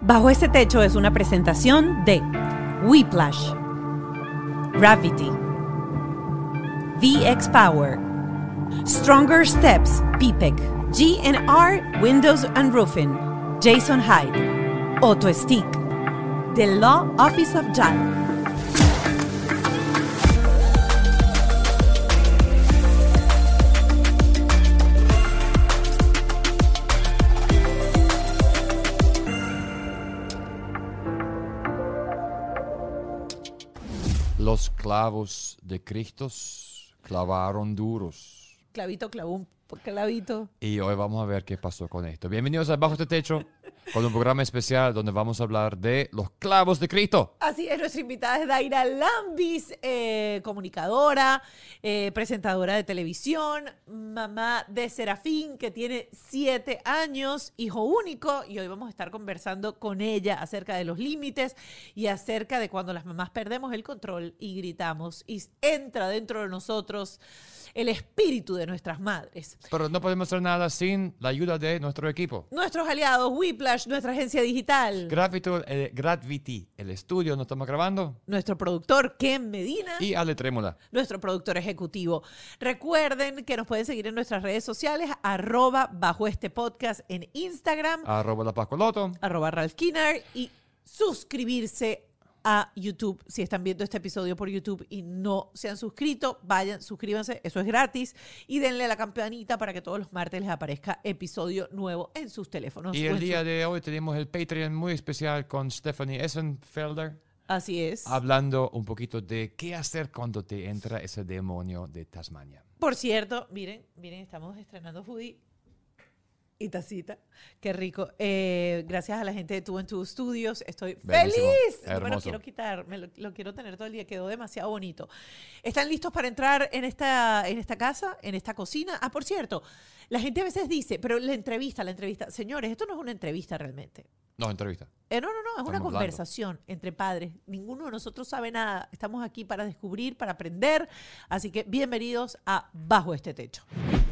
Bajo este techo es una presentación de Whiplash, Gravity, VX Power, Stronger Steps, PPEC, GNR Windows and Roofing, Jason Hyde, Auto Stick, The Law Office of JAL. Los clavos de Cristo clavaron duros. Clavito, clavón, clavito. Y hoy vamos a ver qué pasó con esto. Bienvenidos a Bajo este Techo, con un programa especial donde vamos a hablar de los clavos de Cristo. Así es, nuestra invitada es Daira Lambis, eh, comunicadora, eh, presentadora de televisión, mamá de Serafín, que tiene siete años, hijo único, y hoy vamos a estar conversando con ella acerca de los límites y acerca de cuando las mamás perdemos el control y gritamos y entra dentro de nosotros el espíritu de nuestras madres. Pero no podemos hacer nada sin la ayuda de nuestro equipo. Nuestros aliados, Whiplash, nuestra agencia digital. Gravity, eh, Gravity, el estudio donde estamos grabando. Nuestro productor, Ken Medina. Y Ale Trémola. Nuestro productor ejecutivo. Recuerden que nos pueden seguir en nuestras redes sociales, arroba bajo este podcast en Instagram, Arroba la Pascoloto. arroba Ralph Kinner y suscribirse a YouTube. Si están viendo este episodio por YouTube y no se han suscrito, vayan, suscríbanse, eso es gratis. Y denle a la campanita para que todos los martes les aparezca episodio nuevo en sus teléfonos. Y el día de hoy tenemos el Patreon muy especial con Stephanie Essenfelder. Así es. Hablando un poquito de qué hacer cuando te entra ese demonio de Tasmania. Por cierto, miren, miren, estamos estrenando foodie y tacita. Qué rico. Eh, gracias a la gente de Two and Two Studios. Estoy Bellísimo, feliz. No me lo hermoso. quiero quitar. Me lo, lo quiero tener todo el día. Quedó demasiado bonito. ¿Están listos para entrar en esta, en esta casa, en esta cocina? Ah, por cierto, la gente a veces dice, pero la entrevista, la entrevista. Señores, esto no es una entrevista realmente. No, entrevista. Eh, no, no, no, es una hablando. conversación entre padres. Ninguno de nosotros sabe nada. Estamos aquí para descubrir, para aprender. Así que bienvenidos a Bajo este Techo.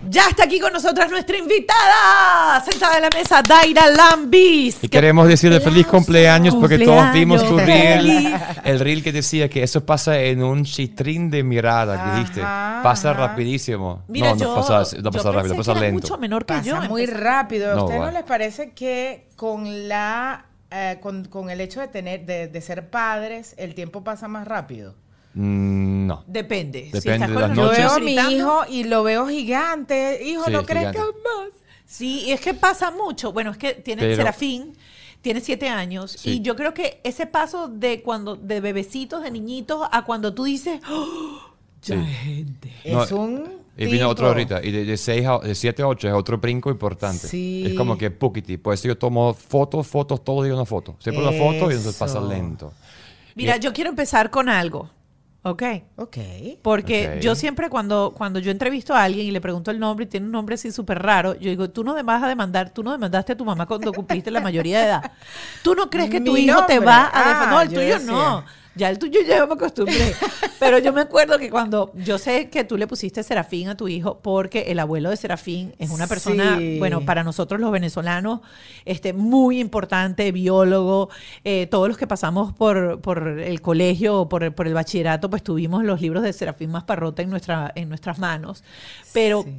Ya está aquí con nosotras nuestra invitada, sentada en la mesa, Daira Lambis. Y queremos decirle feliz cumpleaños porque todos vimos tu reel. El reel que decía que eso pasa en un chitrín de mirada, dijiste. Pasa ajá. rapidísimo. Mira, no, yo, no pasa, no yo pasa rápido, pasa lento. mucho menor que yo. Muy rápido. ¿A ustedes no les parece que con la eh, con, con el hecho de tener de, de ser padres el tiempo pasa más rápido? Mm, no. Depende. Depende estás de las Yo veo a mi hijo y lo veo gigante. Hijo, Sí, no crezcas más. Sí, y es que pasa mucho. Bueno, es que tiene Pero- Serafín, tiene siete años, Sí. y yo creo que ese paso de cuando, de bebecitos, de niñitos, a cuando tú dices, ¡Oh! ya Sí. gente. No, es un Y vino otro tipo. ahorita. Y de, de, seis a, de 7 a 8 es otro brinco importante. Sí. Es como que poquiti. Por eso yo tomo fotos, fotos, todo día una foto. Siempre una foto y entonces pasa Eso. lento. Mira, Y- yo quiero empezar con algo, ¿ok? Ok. Porque yo siempre cuando, cuando yo entrevisto a alguien y le pregunto el nombre y tiene un nombre así súper raro, yo digo, tú no vas a demandar, tú no demandaste a tu mamá cuando cumpliste la mayoría de edad. ¿Tú no crees que tu Mi hijo te va a Ah, defender? No, el yo tuyo decía. no. Ya el tuyo ya me acostumbré. Pero yo me acuerdo que cuando yo sé que tú le pusiste Serafín a tu hijo porque el abuelo de Serafín es una persona, Sí. bueno, para nosotros los venezolanos, este, muy importante, biólogo. eh, todos los que pasamos por, por el colegio o por, por el bachillerato, pues tuvimos los libros de Serafín Masparrota en, nuestra, en nuestras manos. Pero, Sí.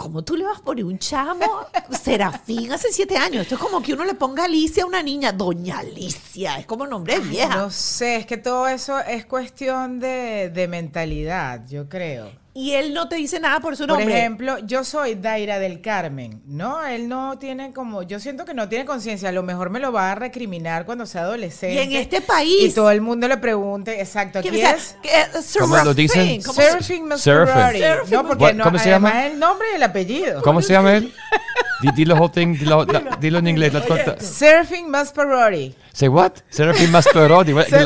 ¿Cómo tú le vas a poner un chamo Serafín hace siete años? Esto es como que uno le ponga Alicia a una niña, Doña Alicia, es como nombre de vieja. No sé, es que todo eso es cuestión de, de mentalidad, yo creo. Y él no te dice nada por su Por nombre. ejemplo, yo soy Daira del Carmen, ¿no? Él no tiene como, yo siento que no tiene conciencia, a lo mejor me lo va a recriminar cuando sea adolescente. y en este país. Y todo el mundo le pregunte, exacto, ¿qué aquí sea? es ¿Qué- ¿Cómo lo dicen? ¿Cómo. Masperati. Seraphim No, porque What- no, ¿cómo se además llama? el nombre y el apellido. ¿Cómo se llama él? Di- Dilo, whole thing, dilo, la- dilo en inglés. Seraphim Masperati. Say what? Serafín Masperotti. Se-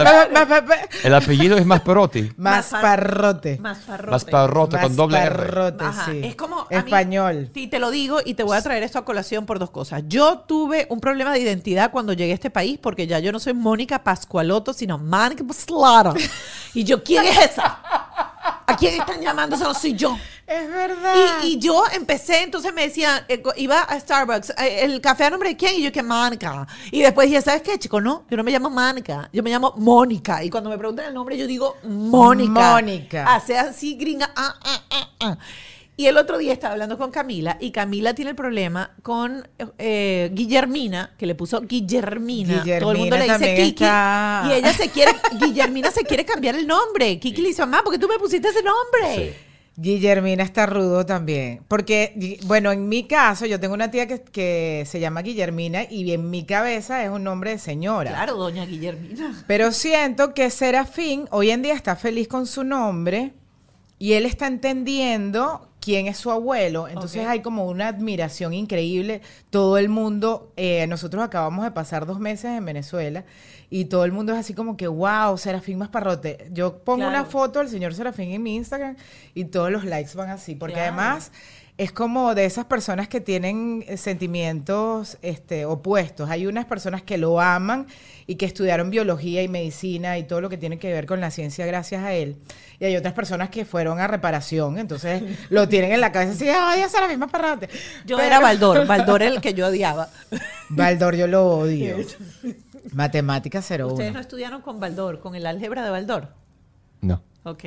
El, apellido es Masperotti. Masparrote. Masparrote. Masparrote con doble R. Ajá, sí. Es como. a Español. sí, te lo digo y te voy a traer esto a colación por dos cosas. Yo tuve un problema de identidad cuando llegué a este país porque ya yo no soy Mónica Pascualoto, sino Mónica Paslata. Y yo, ¿quién es esa? ¿A quién están llamando? Esa no soy yo. Es verdad. Y, y yo empecé, entonces me decían, eh, iba a Starbucks, eh, el café a nombre de quién, y yo que Mónica. Y después dije, ¿sabes qué, chico? No, yo no me llamo Mónica, yo me llamo Mónica. Y cuando me preguntan el nombre, yo digo Mónica. Mónica. Hace así, gringa. ah, ah, ah, ah. Y el otro día estaba hablando con Camila, y Camila tiene el problema con eh, Guillermina, que le puso Guillermina. Todo el mundo Guillermina le dice Kiki. está- Y ella se quiere, Guillermina se quiere cambiar el nombre. Kiki le dice, mamá, ¿por qué tú me pusiste ese nombre? Guillermina está rudo también. Porque, bueno, en mi caso, yo tengo una tía que, que se llama Guillermina y en mi cabeza es un nombre de señora. Claro, doña Guillermina. Pero siento que Serafín hoy en día está feliz con su nombre y él está entendiendo quién es su abuelo. Entonces hay como una admiración increíble. Todo el mundo, eh, nosotros acabamos de pasar dos meses en Venezuela y todo el mundo es así como que, wow, Serafín Masparrote. Yo pongo Claro. una foto del señor Serafín en mi Instagram y todos los likes van así. Porque Claro. además es como de esas personas que tienen eh, sentimientos este, opuestos. Hay unas personas que lo aman y que estudiaron biología y medicina y todo lo que tiene que ver con la ciencia gracias a él. Y hay otras personas que fueron a reparación, entonces lo tienen en la cabeza así, ay, esa es la misma parrate. Yo Pero- era Baldor, Baldor el que yo odiaba. Baldor, yo lo odio. Matemática 01. Ustedes no estudiaron con Baldor, con el álgebra de Baldor. No. Ok.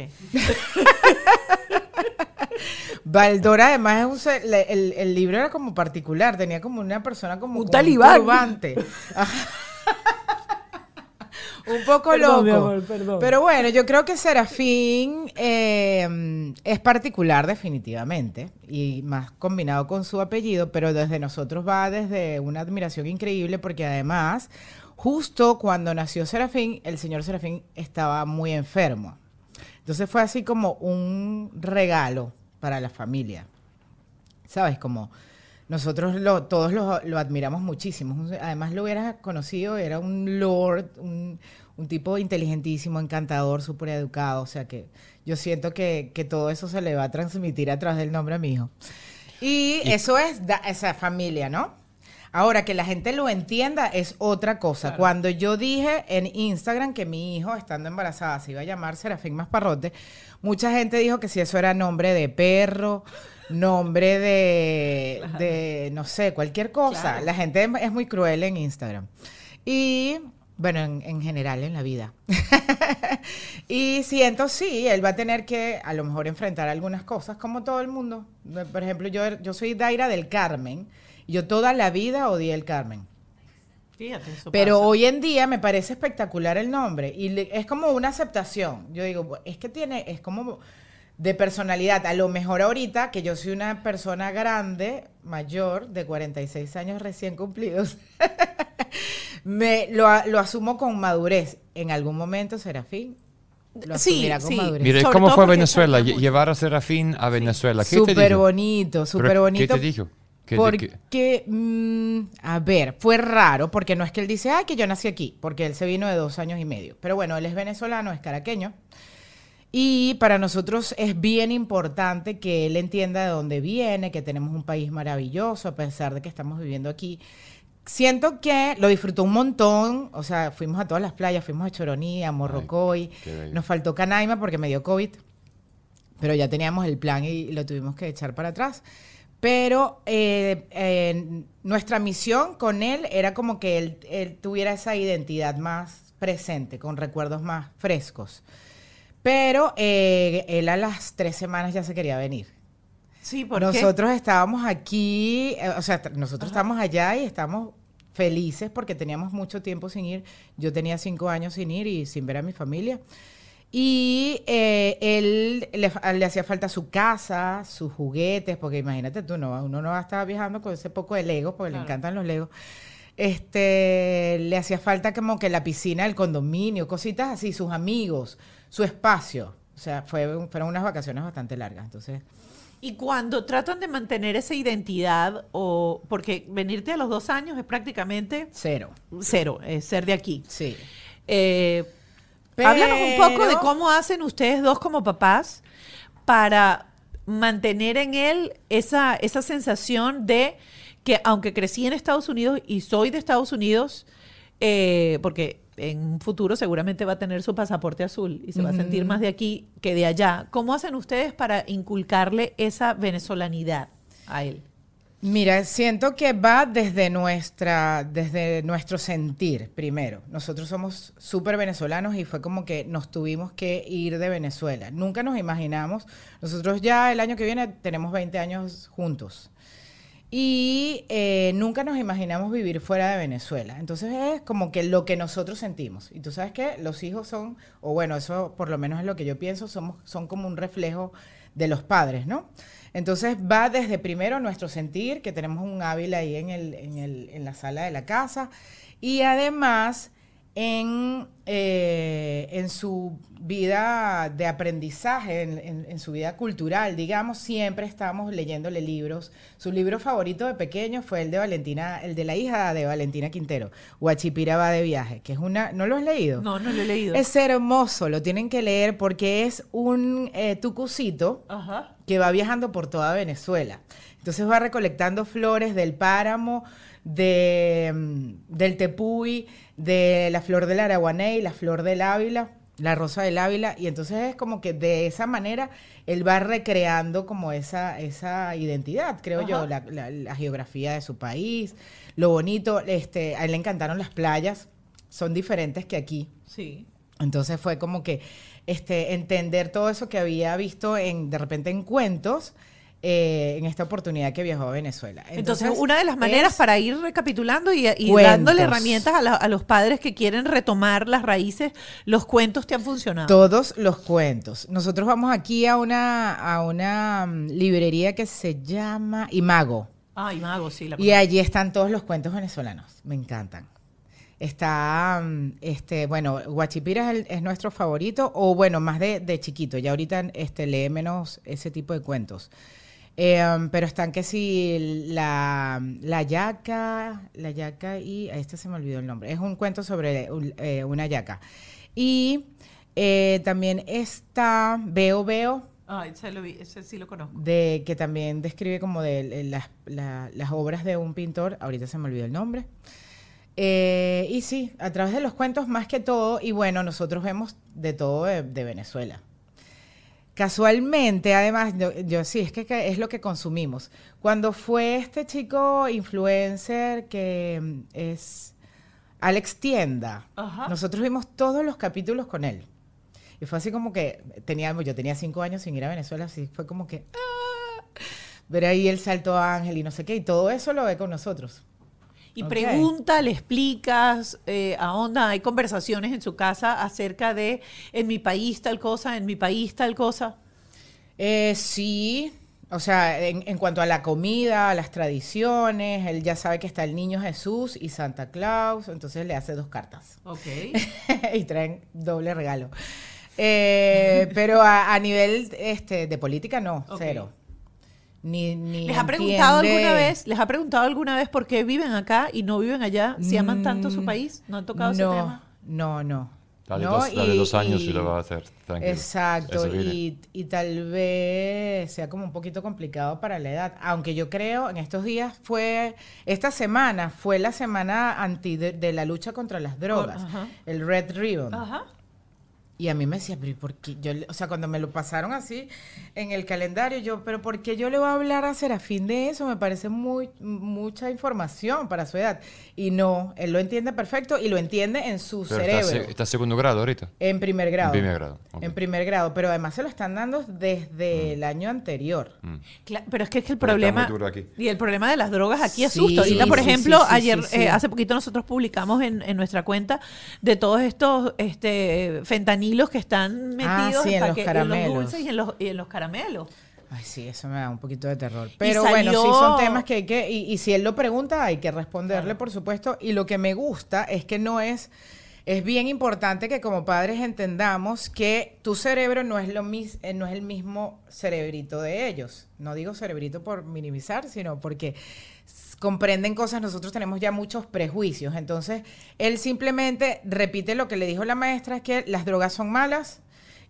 Baldor además es un el, el libro era como particular, tenía como una persona como Un talibán. un poco Perdón, loco. amor. Pero bueno, yo creo que Serafín eh, es particular definitivamente y más combinado con su apellido, pero desde nosotros va desde una admiración increíble porque además justo cuando nació Serafín, el señor Serafín estaba muy enfermo. Entonces fue así como un regalo para la familia. ¿Sabes? Como nosotros lo- todos lo, lo admiramos muchísimo. Además lo hubieras conocido, era un lord, un, un tipo inteligentísimo, encantador, súper educado. O sea que yo siento que, que todo eso se le va a transmitir a través del nombre a mi hijo. Y, eso es da- esa familia, ¿no? Ahora, que la gente lo entienda es otra cosa. Cuando yo dije en Instagram que mi hijo, estando embarazada, se iba a llamar Serafín Masparrote, mucha gente dijo que si eso era nombre de perro, nombre de, de no sé, cualquier cosa. Claro. La gente es- es muy cruel en Instagram. Y, bueno, en, en general en la vida. y siento, sí, él va a tener que a lo mejor enfrentar algunas cosas, como todo el mundo. Por ejemplo, yo, yo soy Daira del Carmen. Yo toda la vida odié el Carmen. Fíjate, eso Pero pasa. hoy en día me parece espectacular el nombre y le- es como una aceptación. Yo digo, es que tiene, es como de personalidad. A lo mejor ahorita que yo soy una persona grande, mayor, de 46 años recién cumplidos, me lo, asumo con madurez. En algún momento, Serafín, lo Sí, asumirá con sí. madurez. Mire, Sobre ¿cómo fue Venezuela? Llevar a Serafín a Venezuela. ¿Qué te Súper dijo? bonito, súper bonito. ¿Qué te dijo? ¿Qué te- Porque, qué- mm, a ver, fue raro, porque no es que él dice, ay, que yo nací aquí, porque él se vino de dos años y medio. Pero bueno, él es venezolano, es caraqueño. Y para nosotros es bien importante que él entienda de dónde viene, que tenemos un país maravilloso, a pesar de que estamos viviendo aquí. Siento que lo disfrutó un montón, o sea, fuimos a todas las playas, fuimos a Choroní, a Morrocoy, nos faltó Canaima porque me dio COVID, pero ya teníamos el plan y lo tuvimos que echar para atrás. Pero eh, eh, nuestra misión con él era como que él, él tuviera esa identidad más presente, con recuerdos más frescos. Pero eh, él a las tres semanas ya se quería venir. Sí, ¿por qué? Nosotros estábamos aquí, eh, o sea, nosotros estamos allá y estamos felices porque teníamos mucho tiempo sin ir. Yo tenía cinco años sin ir y sin ver a mi familia. Y eh, él le, hacía falta su casa, sus juguetes, porque imagínate tú, no, uno no va a estar viajando con ese poco de Legos, porque Claro. le encantan los Legos. Este, le hacía falta como que la piscina del condominio, cositas así, sus amigos, su espacio. O sea, fue, fueron unas vacaciones bastante largas. Entonces, Y cuando tratan de mantener esa identidad, o porque venirte a los dos años es prácticamente cero. cero, es ser de aquí. Sí. Eh, Háblanos un poco de Pero- cómo hacen ustedes dos como papás para mantener en él esa, esa sensación de que aunque crecí en Estados Unidos y soy de Estados Unidos, eh, porque en un futuro seguramente va a tener su pasaporte azul y se va a sentir más de aquí que de allá. ¿Cómo hacen ustedes para inculcarle esa venezolanidad a él? Mira, siento que va desde nuestra, desde nuestro sentir primero. Nosotros somos súper venezolanos y fue como que nos tuvimos que ir de Venezuela. Nunca nos imaginamos. Nosotros ya el año que viene tenemos 20 años juntos. Y eh, nunca nos imaginamos vivir fuera de Venezuela. Entonces es como que lo que nosotros sentimos. Y tú sabes que los hijos son, o bueno, eso por lo menos es lo que yo pienso, somos, son como un reflejo de los padres, ¿no? Entonces va desde primero nuestro sentir, que tenemos un hábil ahí en, el, en, el, en la sala de la casa, y además en, eh, en su vida de aprendizaje, en, en, su vida cultural, digamos, siempre estamos leyéndole libros. Su libro favorito de pequeño fue el de Valentina, el de la hija de Valentina Quintero, Guachipira va de viaje, que es una, ¿no lo has leído? No, no lo he leído. Es hermoso, lo tienen que leer porque es un eh, tucucito Ajá. Que va viajando por toda Venezuela. Entonces va recolectando flores del páramo, de, mm, del tepuy, de la flor del araguaney, la flor del ávila, la rosa del ávila, y entonces es como que de esa manera él va recreando como esa, esa identidad, creo Ajá. yo, la, la- la geografía de su país, lo bonito, este, a él le encantaron las playas, son diferentes que aquí. Sí. Entonces fue como que este, entender todo eso que había visto en, de repente en cuentos eh, en esta oportunidad que viajó a Venezuela. Entonces, una de las maneras para ir recapitulando y, dándole herramientas a, la- a los padres que quieren retomar las raíces, los cuentos te han funcionado. Todos los cuentos. Nosotros vamos aquí a una, a una mm, librería que se llama Imago. Ay, mago, sí. La Y allí están todos los cuentos venezolanos. Me encantan. Está, mm, este, bueno, Guachipira es, el- es nuestro favorito, o bueno, más de, de chiquito. Ya ahorita este, lee menos ese tipo de cuentos. Eh, pero están que sí, la, la yaca, la yaca y, a este se me olvidó el nombre. Es un cuento sobre eh, una yaca. Y eh, también está Veo Veo, Ay, ese, lo vi, ese sí lo conozco. de que también describe como de, de las, la- las obras de un pintor, ahorita se me olvidó el nombre. Eh, y sí, a través de los cuentos más que todo, y bueno, nosotros vemos de todo de, de Venezuela. Casualmente, además, yo, yo sí, es que, que es lo que consumimos. Cuando fue este chico influencer que mm, es Alex Tienda, Ajá. nosotros vimos todos los capítulos con él. Y fue así como que teníamos, yo tenía cinco años sin ir a Venezuela, así fue como que ¡ah! ver ahí el salto a Ángel y no sé qué, y todo eso lo ve con nosotros. Y pregunta, le explicas, eh, a onda, hay conversaciones en su casa acerca de en mi país tal cosa, en mi país tal cosa. Eh, sí, o sea, en, en cuanto a la comida, a las tradiciones, él ya sabe que está el niño Jesús y Santa Claus, entonces le hace dos cartas Ok. y traen doble regalo. Eh, pero a, a nivel este, de política no, cero. Ni, ni ¿Les ha preguntado entiende- alguna vez, les ha preguntado alguna vez por qué viven acá y no viven allá? Si aman tanto su Mm, país, ¿no han tocado ese no, tema? No, no. Dale, No, dos, dale y- dos años y, y- lo va a hacer. Tranquilo. Exacto, y, y tal vez sea como un poquito complicado para la edad, aunque yo creo en estos días fue, esta semana fue la semana anti de, de la lucha contra las drogas, el Red Ribbon. Ajá. Y a mí me decía, pero ¿y por qué? Yo, o sea, cuando me lo pasaron así en el calendario, yo, pero ¿por qué yo le voy a hablar a Serafín de eso? Me parece muy, mucha información para su edad. Y no, él lo entiende perfecto y lo entiende en su Pero cerebro. está, está en segundo grado ahorita. En primer grado. En primer grado. En primer grado, pero además se lo están dando desde el año anterior. Mm. Pero es que, es que el Pero está problema muy duro aquí. y el problema de las drogas aquí Sí, asusta. Ahorita, por sí, ejemplo, sí, sí, ayer, sí, sí. eh, hace poquito nosotros publicamos en, en nuestra cuenta de todos estos este, fentanilos que están metidos Ah, sí, en los caramelos. dulces y en los, y en los caramelos. Ay, sí, eso me da un poquito de terror. Pero bueno, sí son temas que hay que, y, y si él lo pregunta, hay que responderle, por supuesto. Y lo que me gusta es que no es, es bien importante que como padres entendamos que tu cerebro no es lo mis, eh, no es el mismo cerebrito de ellos. No digo cerebrito por minimizar, sino porque comprenden cosas, nosotros tenemos ya muchos prejuicios. Entonces, él simplemente repite lo que le dijo la maestra, es que las drogas son malas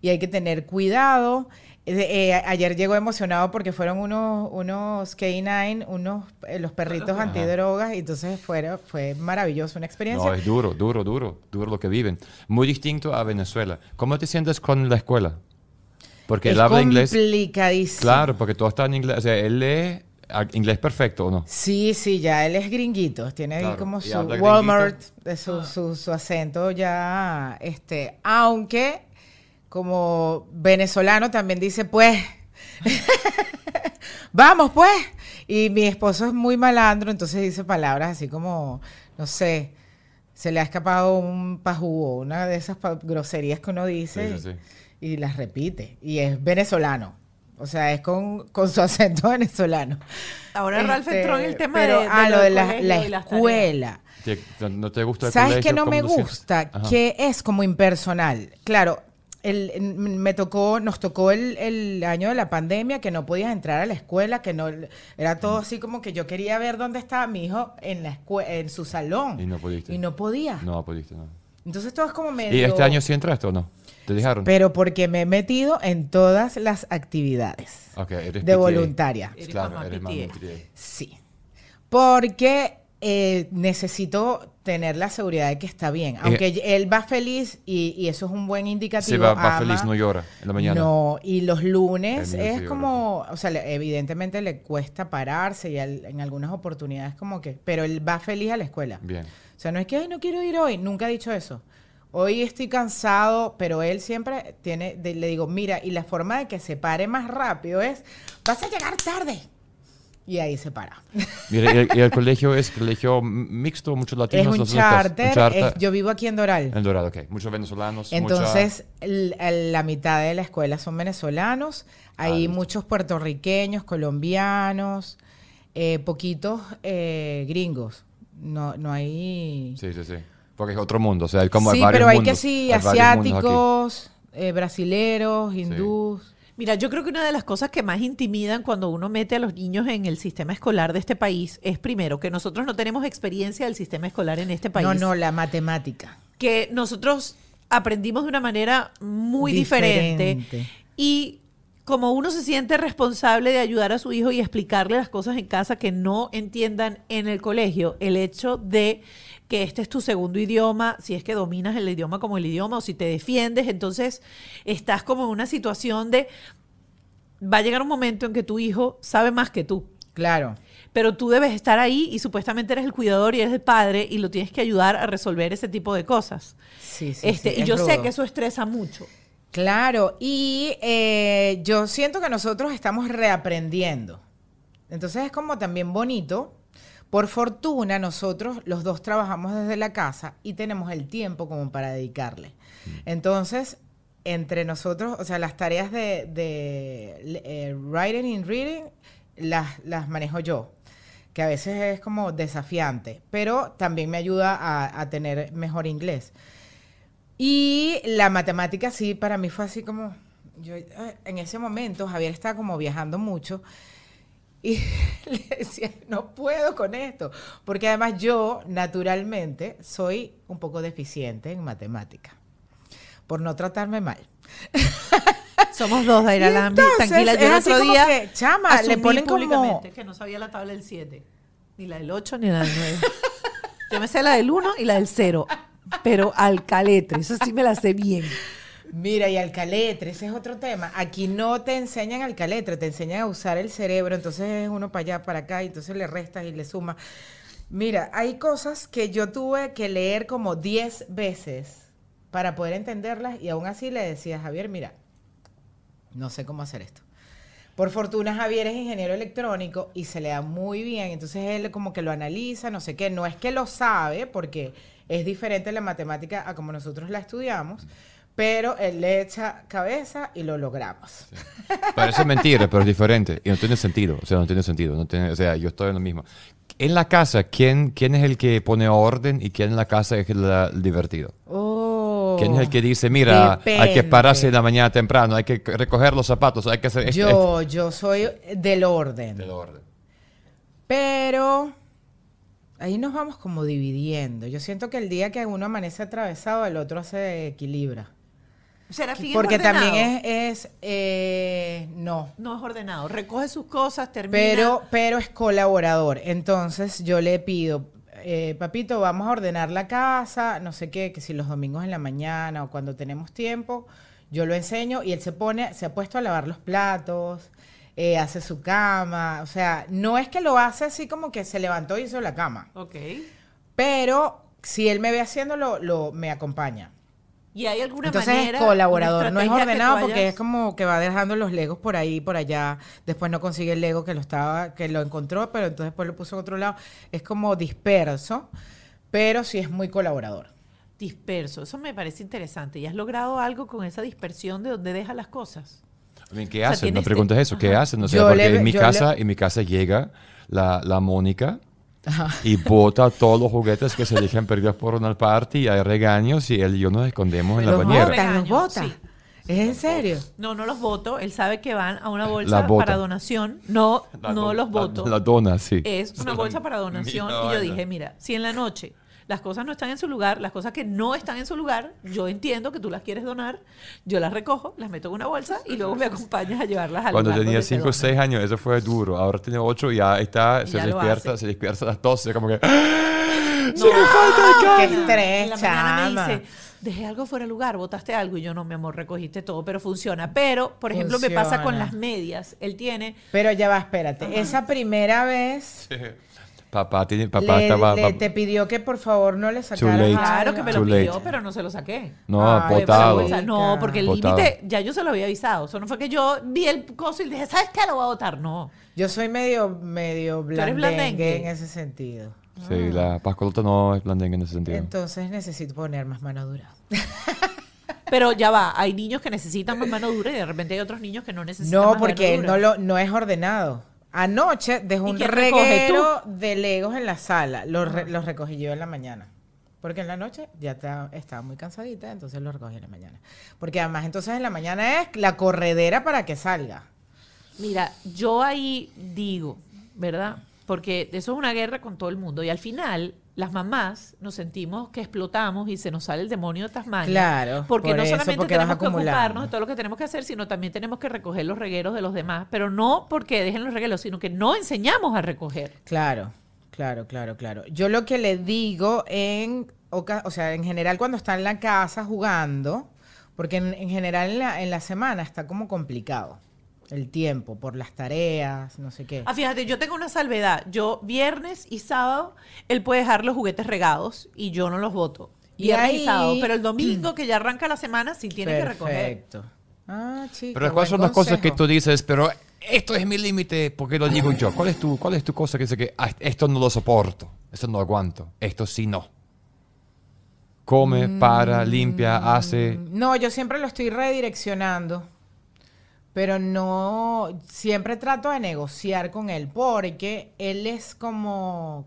y hay que tener cuidado. Eh, eh, ayer llegó emocionado porque fueron unos, unos K9, unos, eh, los perritos antidrogas, y entonces fue, fue maravilloso, una experiencia. No, es duro, duro, duro, duro lo que viven. Muy distinto a Venezuela. ¿Cómo te sientes con la escuela? Porque es él habla inglés. complicadísimo. Claro, porque todo está en inglés. O sea, él lee inglés perfecto, ¿o no? Sí, sí, ya él es gringuito, tiene ahí como su Walmart, gringuito. de su, su, su acento ya, este, aunque como venezolano también dice, pues, vamos pues, y mi esposo es muy malandro, entonces dice palabras así como, no sé, se le ha escapado un pajú, una de esas groserías que uno dice, Sí, sí, sí. y las repite, y es venezolano. O sea, es con, con su acento venezolano. Ahora Ralph Este, entró en el tema pero, de, de ah, lo de la, la y las tareas. escuela. ¿Te- ¿No te gusta el ¿Sabes colegio? qué no ¿Cómo me gusta? Ajá. Que es como impersonal. Claro, el, me tocó, nos tocó el, el año de la pandemia que no podías entrar a la escuela, que no era todo así como que yo quería ver dónde estaba mi hijo en la escue- en su salón. Y no pudiste. Y no podía. No pudiste, no. Entonces todo es como medio... ¿Y este año sí entraste o no? ¿Te dijeron? Pero porque me he metido en todas las actividades Ok, eres de PTA. voluntaria. Eres Claro, mamá eres. PTA. Sí. Porque eh, necesito tener la seguridad de que está bien. Aunque él va feliz y, y eso es un buen indicativo. Sí, va, va ama, feliz, no llora en la mañana. No, y los lunes El es llora, como, o sea, le- evidentemente le cuesta pararse y al- en algunas oportunidades como que, pero él va feliz a la escuela. Bien. O sea, no es que, ay, no quiero ir hoy, nunca ha dicho eso. Hoy estoy cansado, pero él siempre tiene, de- le digo, mira, y la forma de que se pare más rápido es, vas a llegar tarde. Y ahí se para. Mira, y el, y el colegio es colegio mixto, muchos Es latinos. un charter, un charter. es- yo vivo aquí en Doral. En Dorado, ok. Muchos venezolanos. Entonces, la mitad de la escuela son venezolanos, hay listo. muchos puertorriqueños, colombianos, eh, poquitos eh, gringos. No, no hay... Sí, sí, sí. Porque es otro mundo. O sea, hay como sí, hay varios pero hay mundos. que sí, Hay asiáticos, eh, brasileros, hindús. Mira, yo creo que una de las cosas que más intimidan cuando uno mete a los niños en el sistema escolar de este país es primero que nosotros no tenemos experiencia del sistema escolar en este país. No, no, la matemática. que nosotros aprendimos de una manera muy diferente. Diferente. Y como uno se siente responsable de ayudar a su hijo y explicarle las cosas en casa que no entiendan en el colegio, el hecho de que este es tu segundo idioma, si es que dominas el idioma como el idioma o si te defiendes, entonces estás como en una situación de va a llegar un momento en que tu hijo sabe más que tú. Claro. Pero tú debes estar ahí y supuestamente eres el cuidador y eres el padre y lo tienes que ayudar a resolver ese tipo de cosas. Sí, sí, este, sí, y es yo sé que eso estresa mucho. Claro, y eh, yo siento que nosotros estamos reaprendiendo. Entonces es como también bonito. Por fortuna, nosotros los dos trabajamos desde la casa y tenemos el tiempo como para dedicarle. Entonces, entre nosotros, o sea, las tareas de, de, eh, writing y reading las, las manejo yo, que a veces es como desafiante, pero también me ayuda a, a tener mejor inglés. Y la matemática sí, para mí fue así como, yo eh, en ese momento Javier estaba como viajando mucho y le decía, no puedo con esto, porque además yo naturalmente soy un poco deficiente en matemática, por no tratarme mal. Somos dos, Daira Lambi. Tranquila, yo es el otro día que, chama, le ponen como- que no sabía la tabla del 7. Ni la del 8 ni la del 9. yo me sé la del 1 y la del 0. Pero al caletre, eso sí me la sé bien. Mira, y alcaletre, ese es otro tema. Aquí no te enseñan alcaletre, te enseñan a usar el cerebro, entonces es uno para allá, para acá, y entonces le restas y le sumas. Mira, hay cosas que yo tuve que leer como 10 veces para poder entenderlas y aún así le decía a Javier, mira, no sé cómo hacer esto. Por fortuna Javier es ingeniero electrónico y se le da muy bien, entonces él como que lo analiza, no sé qué, no es que lo sabe porque es diferente la matemática a como nosotros la estudiamos, pero él le echa cabeza y lo logramos. Parece mentira, pero es diferente. Y no tiene sentido. O sea, no tiene sentido. No tiene, o sea, yo estoy en lo mismo. En la casa, ¿quién, ¿quién es el que pone orden y quién en la casa es el, divertido? Oh, ¿Quién es el que dice, mira, hay que pararse en la mañana temprano, hay que recoger los zapatos, hay que hacer esto, Yo, yo soy del orden. Del orden. Pero ahí nos vamos como dividiendo. Yo siento que el día que uno amanece atravesado, el otro se equilibra. Serafín es Porque ordenado. también es, es eh, no. No es ordenado. Recoge sus cosas, termina. Pero, pero es colaborador. Entonces yo le pido, eh, papito, vamos a ordenar la casa, no sé qué, que si los domingos en la mañana o cuando tenemos tiempo, yo lo enseño y él se pone, se ha puesto a lavar los platos, eh, hace su cama. O sea, no es que lo hace así como que se levantó y hizo la cama. Ok. Pero si él me ve haciéndolo, lo, me acompaña. ¿Y hay alguna Entonces manera? es colaborador, no es ordenado porque es como que va dejando los legos por ahí, por allá. Después no consigue el lego que lo estaba, que lo encontró, pero entonces después lo puso en otro lado. Es como disperso, pero sí es muy colaborador. Disperso. Eso me parece interesante. ¿Y has logrado algo con esa dispersión de dónde deja las cosas? ¿Qué sea, hacen? No preguntas eso. ¿Qué Ajá. hacen? O sea, Yo porque le- en mi casa, le- en mi casa llega la, la Mónica y bota todos los juguetes que se dejan perdidos por una party y hay regaños y él y yo nos escondemos en la bañera. bota, los bota. sí. ¿Es en serio? No, no los voto. Él sabe que van a una bolsa para donación. No, La no los voto. La, dona, sí. es una bolsa para donación. Y yo dije, mira, si en la noche las cosas no están en su lugar, las cosas que no están en su lugar, yo entiendo que tú las quieres donar, yo las recojo, las meto en una bolsa y luego me acompañas a llevarlas al Cuando lugar tenía donde se 5 o donan. 6 años, eso fue duro. Ahora tiene 8 y ya está, Y se ya despierta, se despierta a las 12, como que... No, Qué En estrés, la mañana chama. me dice, dejé algo fuera de lugar, botaste algo y yo no, mi amor, recogiste todo, pero funciona. Pero, por ejemplo, me pasa con las medias. Él tiene Pero ya va, espérate. Esa primera vez Papá, tiene, papá le- estaba... le- papá- te pidió que por favor no le late. Claro que me Too lo pidió, pero no se lo saqué. no, botado. bolsa. No, porque el límite ya yo se lo había avisado. Eso no fue que yo vi el coso y dije, ¿sabes qué? Lo voy a botar. No. Yo soy medio, medio eres blandengue blandengue? en ese sentido. Sí, la pascolota no es blandengue en ese sentido. Entonces necesito poner más mano dura. Pero ya va, hay niños que necesitan más mano dura y de repente hay otros niños que no necesitan No, más porque mano dura. no, lo, no es ordenado. Anoche dejó ¿Y un reguero de legos en la sala. Los, re- los recogí yo en la mañana. Porque en la noche ya está- estaba muy cansadita, entonces los recogí en la mañana. Porque además entonces en la mañana es la corredera para que salga. Mira, yo ahí digo, ¿verdad? Porque eso es una guerra con todo el mundo. Y al final, las mamás nos sentimos que explotamos y se nos sale el demonio de Tasmania. Claro, Porque por no eso, solamente porque tenemos que ocuparnos de todo lo que tenemos que hacer, sino también tenemos que recoger los regueros de los demás. Pero no porque dejen los regueros, sino que no enseñamos a recoger. Claro, claro, claro, claro. Yo lo que le digo en, o sea, en general cuando está en la casa jugando, porque en, en general en la, en la semana está como complicado el tiempo por las tareas, no sé qué. Ah, fíjate, yo tengo una salvedad. Yo viernes y sábado, él puede dejar los juguetes regados y yo no los voto. Y Viernes y, ahí- sábado. Pero el domingo, que ya arranca la semana, sí tiene que recoger. Perfecto. Ah, chica, Pero ¿cuáles son las cosas que tú dices, pero esto es mi límite, porque lo digo yo? ¿Cuál es tu, cuál es tu cosa que dice que "Ah, esto no lo soporto, esto no aguanto, esto sí no? Come, para, limpia, hace... No, yo siempre lo estoy redireccionando, pero no, siempre trato de negociar con él porque él es como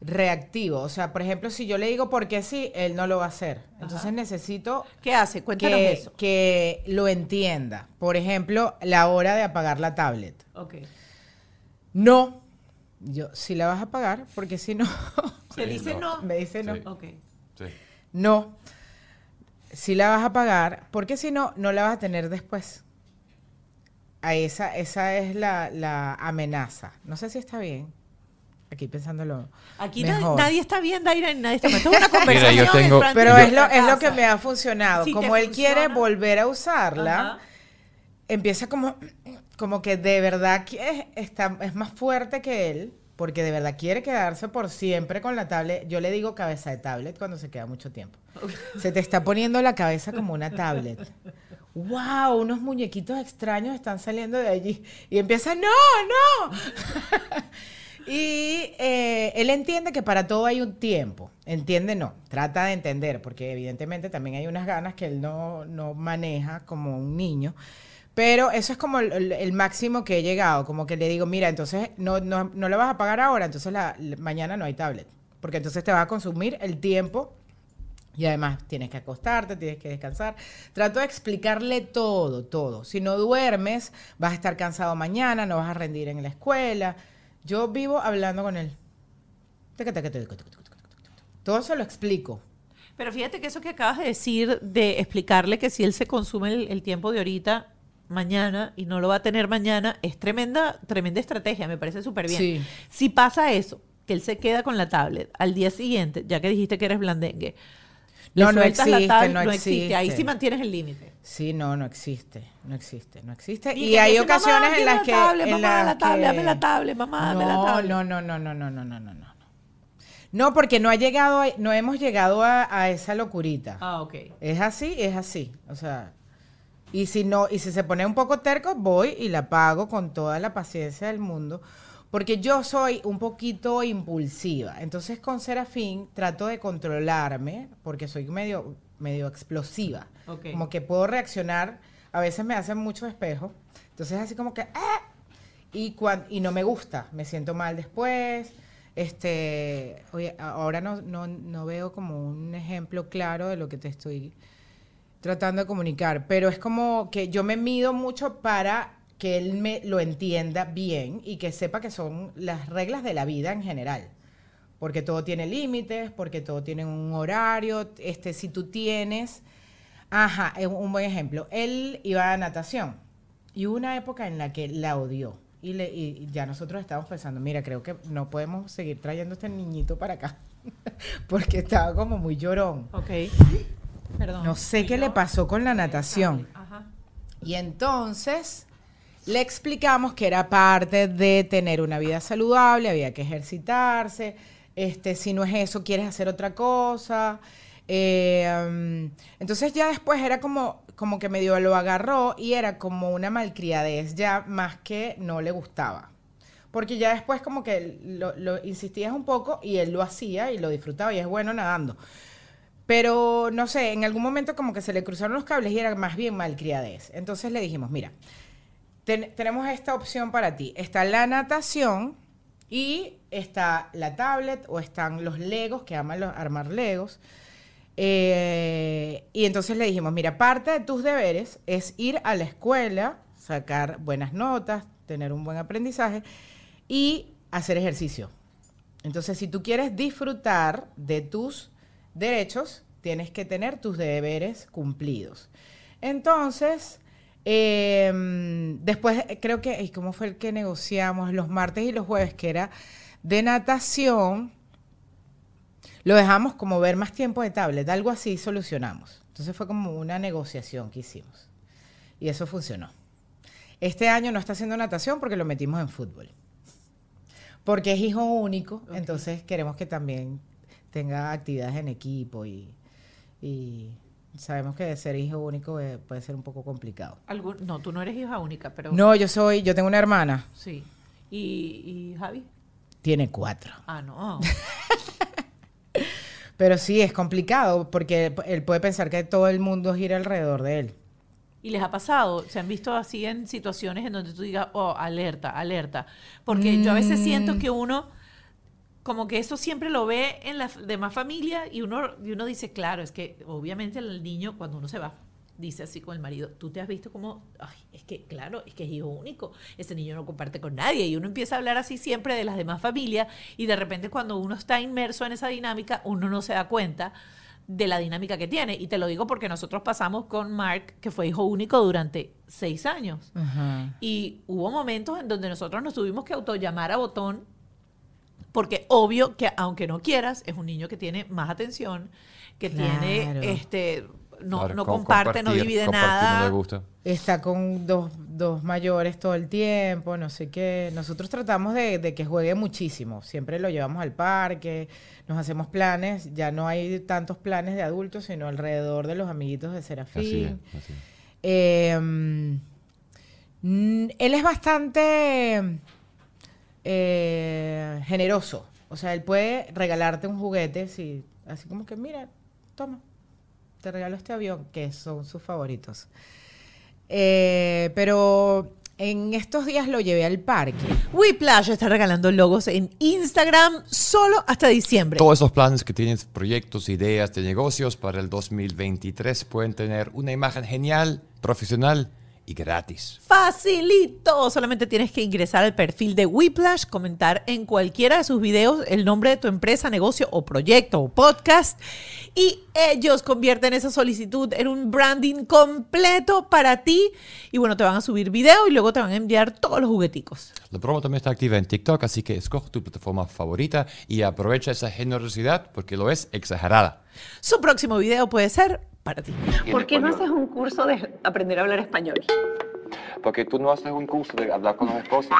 reactivo. O sea, por ejemplo, si yo le digo por qué sí, él no lo va a hacer. Entonces necesito ¿Qué hace? Cuéntanos que, eso. que lo entienda. Por ejemplo, la hora de apagar la tablet. Ok. No. Yo, si la vas a apagar, porque si no, Se dice no. me dice no. Sí. Ok. Sí. No. Si la vas a pagar, porque si no, no la vas a tener después. A esa, esa es la, la amenaza. No sé si está bien. Aquí pensándolo. Aquí nadie, mejor. nadie está bien, Daira, nadie está. Esto es una conversación. yo tengo- Pero es lo, es lo que me ha funcionado. Si como él quiere volver a usarla, empieza como, como que de verdad que es, está, es más fuerte que él, porque de verdad quiere quedarse por siempre con la tablet. Yo le digo cabeza de tablet cuando se queda mucho tiempo. Se te está poniendo la cabeza como una tablet. ¡Wow! Unos muñequitos extraños están saliendo de allí. Y empieza, ¡no, no! y eh, él entiende que para todo hay un tiempo. Entiende, no. Trata de entender, porque evidentemente también hay unas ganas que él no, no maneja como un niño. Pero eso es como el, máximo que he llegado. Como que le digo, mira, entonces no, no, no la vas a pagar ahora, entonces mañana no hay tablet. Porque entonces te va a consumir el tiempo y además tienes que acostarte, tienes que descansar. Trato de explicarle todo, todo. Si no duermes, vas a estar cansado mañana, no vas a rendir en la escuela. Yo vivo hablando con él. Todo se lo explico. Pero fíjate que eso que acabas de decir, de explicarle que si él se consume el, el tiempo de ahorita, mañana, y no lo va a tener mañana, es tremenda, tremenda estrategia, me parece súper bien. Sí. Si pasa eso, que él se queda con la tablet, al día siguiente, ya que dijiste que eres blandengue, le No, no la existe, no existe. Ahí sí mantienes el límite. Sí, no, no existe, no existe, no existe. Y hay dice, ocasiones "Mamá, en las la que... tablet, en mamá, la tablet, que- dame la tablet, mamá, dame la no, tablet. No, no, no, no, no, no, no, no, no. No, porque no ha llegado, a- no hemos llegado a, a esa locurita. Ah, ok. Es así, es así. O sea, y si no, y si se pone un poco terco, voy y la pago con toda la paciencia del mundo. Porque yo soy un poquito impulsiva. Entonces con Serafín trato de controlarme, porque soy medio, medio explosiva. Como que puedo reaccionar. A veces me hacen mucho espejo. Entonces así como que. ¡ah! Y, cuan- y no me gusta. Me siento mal después. Este, oye, ahora no, no, no veo como un ejemplo claro de lo que te estoy tratando de comunicar, pero es como que yo me mido mucho para que él me lo entienda bien y que sepa que son las reglas de la vida en general. Porque todo tiene límites, porque todo tiene un horario. Este, si tú tienes. Ajá, un buen ejemplo. Él iba a natación y hubo una época en la que la odió. Y, le, y ya nosotros estábamos pensando, mira, creo que no podemos seguir trayendo a este niñito para acá. porque estaba como muy llorón. Ok. Perdón. No sé qué yo. le pasó con la natación. Ajá. Y entonces le explicamos que era parte de tener una vida saludable, había que ejercitarse. Este, si no es eso, quieres hacer otra cosa. Eh, um, entonces ya después era como, como que medio lo agarró y era como una malcriadez, ya más que no le gustaba. Porque ya después como que lo, lo insistías un poco y él lo hacía y lo disfrutaba y es bueno nadando. Pero no sé, en algún momento como que se le cruzaron los cables y era más bien malcriadez. Entonces le dijimos, mira, ten- tenemos esta opción para ti. Está la natación y está la tablet o están los legos, que aman los- armar legos. Eh, y entonces le dijimos, mira, parte de tus deberes es ir a la escuela, sacar buenas notas, tener un buen aprendizaje y hacer ejercicio. Entonces, si tú quieres disfrutar de tus derechos, tienes que tener tus deberes cumplidos. Entonces, eh, después eh, creo que, ¿y ¿cómo fue el que negociamos? Los martes y los jueves, que era de natación, lo dejamos como ver más tiempo de tablet, algo así solucionamos. Entonces fue como una negociación que hicimos. Y eso funcionó. Este año no está haciendo natación porque lo metimos en fútbol. Porque es hijo único, entonces queremos que también tenga actividades en equipo y, y sabemos que ser hijo único eh, puede ser un poco complicado. Algún- no, tú no eres hija única, pero No, yo soy, yo tengo una hermana, sí. ¿Y, y Javi? tiene cuatro. Ah, no. Pero sí, es complicado porque él puede pensar que todo el mundo gira alrededor de él. ¿Y les ha pasado? ¿Se han visto así en situaciones en donde tú digas, oh, alerta, alerta? Porque yo a veces Mm. siento que uno, como que eso siempre lo ve en la demás familia y uno, y uno dice, claro, es que obviamente el niño, cuando uno se va, dice así con el marido, tú te has visto como, ay, es que claro, es que es hijo único, ese niño no comparte con nadie y uno empieza a hablar así siempre de las demás familias y de repente cuando uno está inmerso en esa dinámica, uno no se da cuenta de la dinámica que tiene. Y te lo digo porque nosotros pasamos con Mark, que fue hijo único durante seis años. Y hubo momentos en donde nosotros nos tuvimos que autollamar a botón, porque obvio que aunque no quieras, es un niño que tiene más atención, que Claro. tiene, este, no, Claro, no com- comparte, no divide compartir No nada. le gusta. Está con dos, dos mayores todo el tiempo, no sé qué. Nosotros tratamos de, de que juegue muchísimo. Siempre lo llevamos al parque, nos hacemos planes. Ya no hay tantos planes de adultos, sino alrededor de los amiguitos de Así Serafín. es, así es. Eh, mm, él es bastante eh, generoso. O sea, él puede regalarte un juguete, si, así como que, mira, toma, te regalo este avión, que son sus favoritos. Eh, pero en estos días lo llevé al parque. Whiplash está regalando logos en Instagram solo hasta diciembre. Todos esos planes que tienes, proyectos, ideas de negocios para el 2023 pueden tener una imagen genial, profesional y gratis. Facilito. Solamente tienes que ingresar al perfil de Whiplash, comentar en cualquiera de sus videos el nombre de tu empresa, negocio o proyecto o podcast y ellos convierten esa solicitud en un branding completo para ti y bueno, te van a subir video y luego te van a enviar todos los jugueticos. La promo también está activa en TikTok, así que escoge tu plataforma favorita y aprovecha esa generosidad porque lo es exagerada. Su próximo video puede ser para ti. ¿Por qué no haces un curso de aprender a hablar español? Porque tú no haces un curso de hablar con los esposos.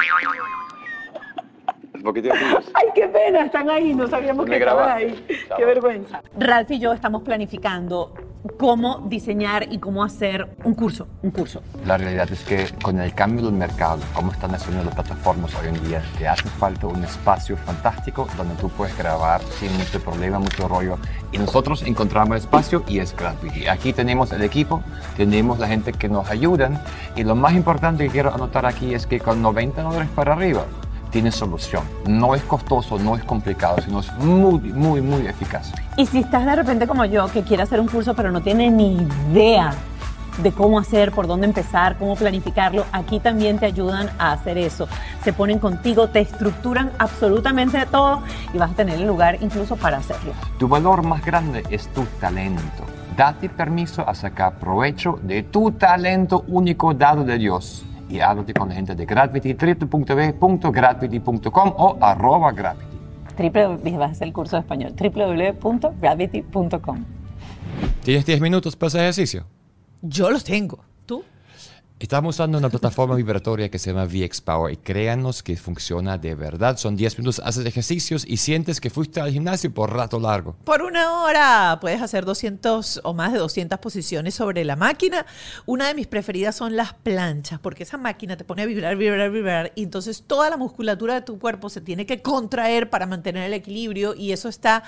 ¿Por qué te? Ay, qué pena, están ahí, no sabíamos Me que estaban ahí. Chao. Qué vergüenza. Ralph y yo estamos planificando cómo diseñar y cómo hacer un curso, un curso. La realidad es que con el cambio del mercado, como están haciendo las plataformas hoy en día, te hace falta un espacio fantástico donde tú puedes grabar sin mucho problema, mucho rollo. Y nosotros encontramos el espacio y es gratuito. Y aquí tenemos el equipo, tenemos la gente que nos ayudan. Y lo más importante que quiero anotar aquí es que con 90 dólares para arriba, tienes solución. No es costoso, no es complicado, sino es muy, muy, muy eficaz. Y si estás de repente como yo, que quiere hacer un curso pero no tiene ni idea de cómo hacer, por dónde empezar, cómo planificarlo, aquí también te ayudan a hacer eso. Se ponen contigo, te estructuran absolutamente todo y vas a tener el lugar incluso para hacerlo. Tu valor más grande es tu talento. Date permiso a sacar provecho de tu talento único dado de Dios. Y háblate con la gente de Gravity, www.gravity.com o arroba Gravity. Triple, vas a hacer el curso de español, www.gravity.com. ¿Tienes 10 minutos para ese ejercicio? Yo los tengo. Estamos usando una plataforma vibratoria que se llama VX Power y créanos que funciona de verdad. Son 10 minutos, haces ejercicios y sientes que fuiste al gimnasio por rato largo. Por una hora puedes hacer 200 o más de 200 posiciones sobre la máquina. Una de mis preferidas son las planchas, porque esa máquina te pone a vibrar, vibrar, vibrar, entonces toda la musculatura de tu cuerpo se tiene que contraer para mantener el equilibrio y eso está,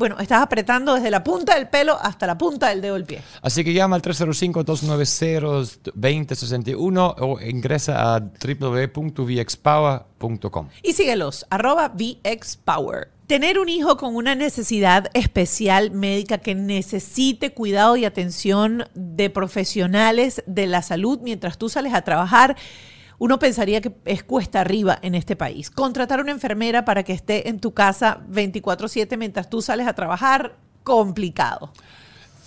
bueno, estás apretando desde la punta del pelo hasta la punta del dedo del pie. Así que llama al 305-290-2061 o ingresa a www.vxpower.com. Y síguelos, arroba VXPower. Tener un hijo con una necesidad especial médica que necesite cuidado y atención de profesionales de la salud mientras tú sales a trabajar, uno pensaría que es cuesta arriba en este país. Contratar una enfermera para que esté en tu casa 24/7 mientras tú sales a trabajar, complicado.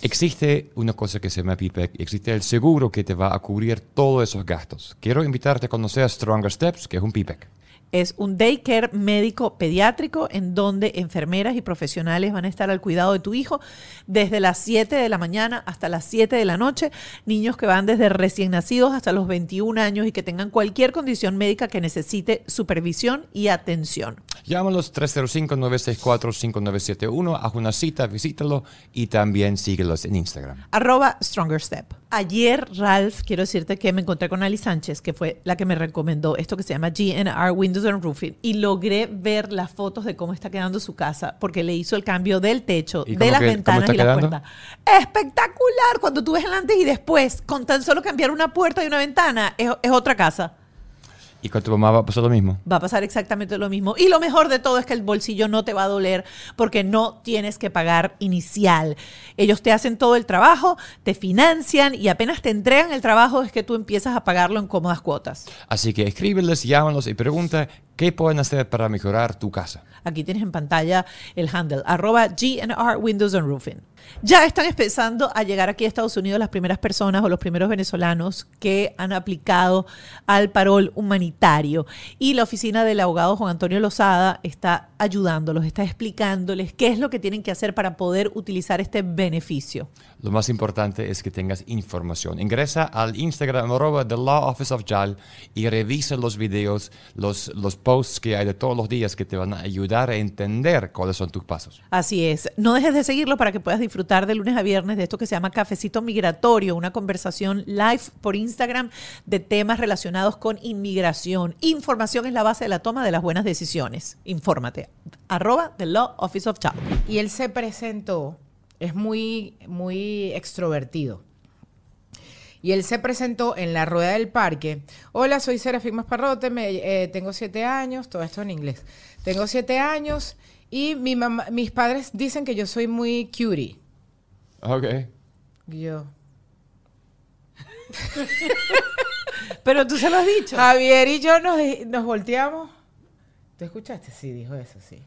Existe una cosa que se llama PIPEC existe el seguro que te va a cubrir todos esos gastos. Quiero invitarte a conocer Stronger Steps, que es un PIPEC. Es un daycare médico pediátrico en donde enfermeras y profesionales van a estar al cuidado de tu hijo desde las 7 de la mañana hasta las 7 de la noche. Niños que van desde recién nacidos hasta los 21 años y que tengan cualquier condición médica que necesite supervisión y atención. Llámalos 305-964-5971, haz una cita, visítalo y también síguelos en Instagram. Arroba Stronger Step. Ayer, Ralph, quiero decirte que me encontré con Ali Sánchez, que fue la que me recomendó esto que se llama GNR Windows and Roofing, y logré ver las fotos de cómo está quedando su casa, porque le hizo el cambio del techo, ¿Y de las que- ventanas y las puertas. Espectacular. Cuando tú ves el antes y después, con tan solo cambiar una puerta y una ventana, es, es otra casa. ¿Y con tu mamá va a pasar lo mismo? Va a pasar exactamente lo mismo. Y lo mejor de todo es que el bolsillo no te va a doler porque no tienes que pagar inicial. Ellos te hacen todo el trabajo, te financian y apenas te entregan el trabajo es que tú empiezas a pagarlo en cómodas cuotas. Así que escríbeles, llámalos y pregunta qué pueden hacer para mejorar tu casa. Aquí tienes en pantalla el handle, arroba GNR Windows and Roofing. Ya están empezando a llegar aquí a Estados Unidos las primeras personas o los primeros venezolanos que han aplicado al parol humanitario. Y la oficina del abogado Juan Antonio Lozada está ayudándolos, está explicándoles qué es lo que tienen que hacer para poder utilizar este beneficio. Lo más importante es que tengas información. Ingresa al Instagram arroba The Law Office of JAL y revisa los videos, los, los posts que hay de todos los días que te van a ayudar a entender cuáles son tus pasos. Así es. No dejes de seguirlo para que puedas disfrutar de lunes a viernes de esto que se llama Cafecito Migratorio, una conversación live por Instagram de temas relacionados con inmigración. Información es la base de la toma de las buenas decisiones. Infórmate. Arroba The Law Office of Child. Y él se presentó, es muy, muy extrovertido. Y él se presentó en la rueda del parque. Hola, soy Serafín Masparrote, me, eh, tengo siete años, todo esto en inglés. Tengo siete años y mi mamá, mis padres dicen que yo soy muy cutie. Ok. Y yo. Pero tú se lo has dicho. Javier y yo nos, nos volteamos. ¿Tú escuchaste? Sí, dijo eso, sí.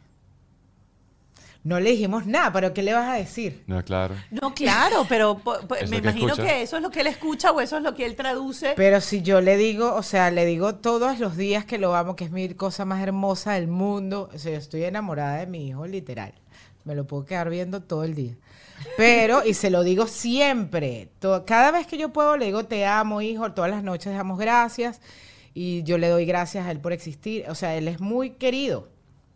No le dijimos nada, pero ¿qué le vas a decir? No, claro. No, claro, pero po- po- Es me que imagino escucha. que eso es lo que él escucha o eso es lo que él traduce. Pero si yo le digo, o sea, le digo todos los días que lo amo, que es mi cosa más hermosa del mundo. O sea, yo estoy enamorada de mi hijo, literal. Me lo puedo quedar viendo todo el día. Pero, y se lo digo siempre, cada vez que yo puedo le digo te amo, hijo, todas las noches damos gracias y yo le doy gracias a él por existir. O sea, él es muy querido.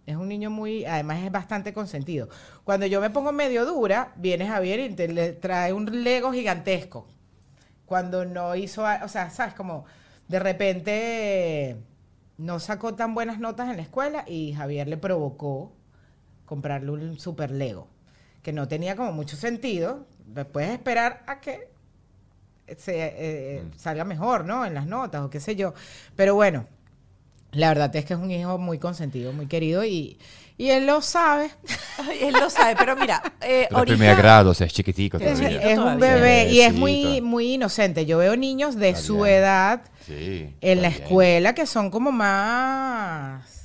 Es un niño muy, además es bastante consentido. Cuando yo me pongo medio dura, viene Javier y le trae un Lego gigantesco cuando no hizo, o sea, sabes, como de repente no sacó tan buenas notas en la escuela y Javier le provocó comprarle un super Lego, que no tenía como mucho sentido. Puedes esperar a que se eh, salga mejor, ¿no? En las notas o qué sé yo. Pero bueno, la verdad es que es un hijo muy consentido, muy querido y, y él lo sabe. Ay, él lo sabe, pero mira, eh, Pero ahorita... primer grado, o sea, es chiquitico Es Es, todavía. chiquito es un bebé y es muy, muy inocente. Yo veo niños de Está su bien. edad Sí. en la bien. escuela que son como más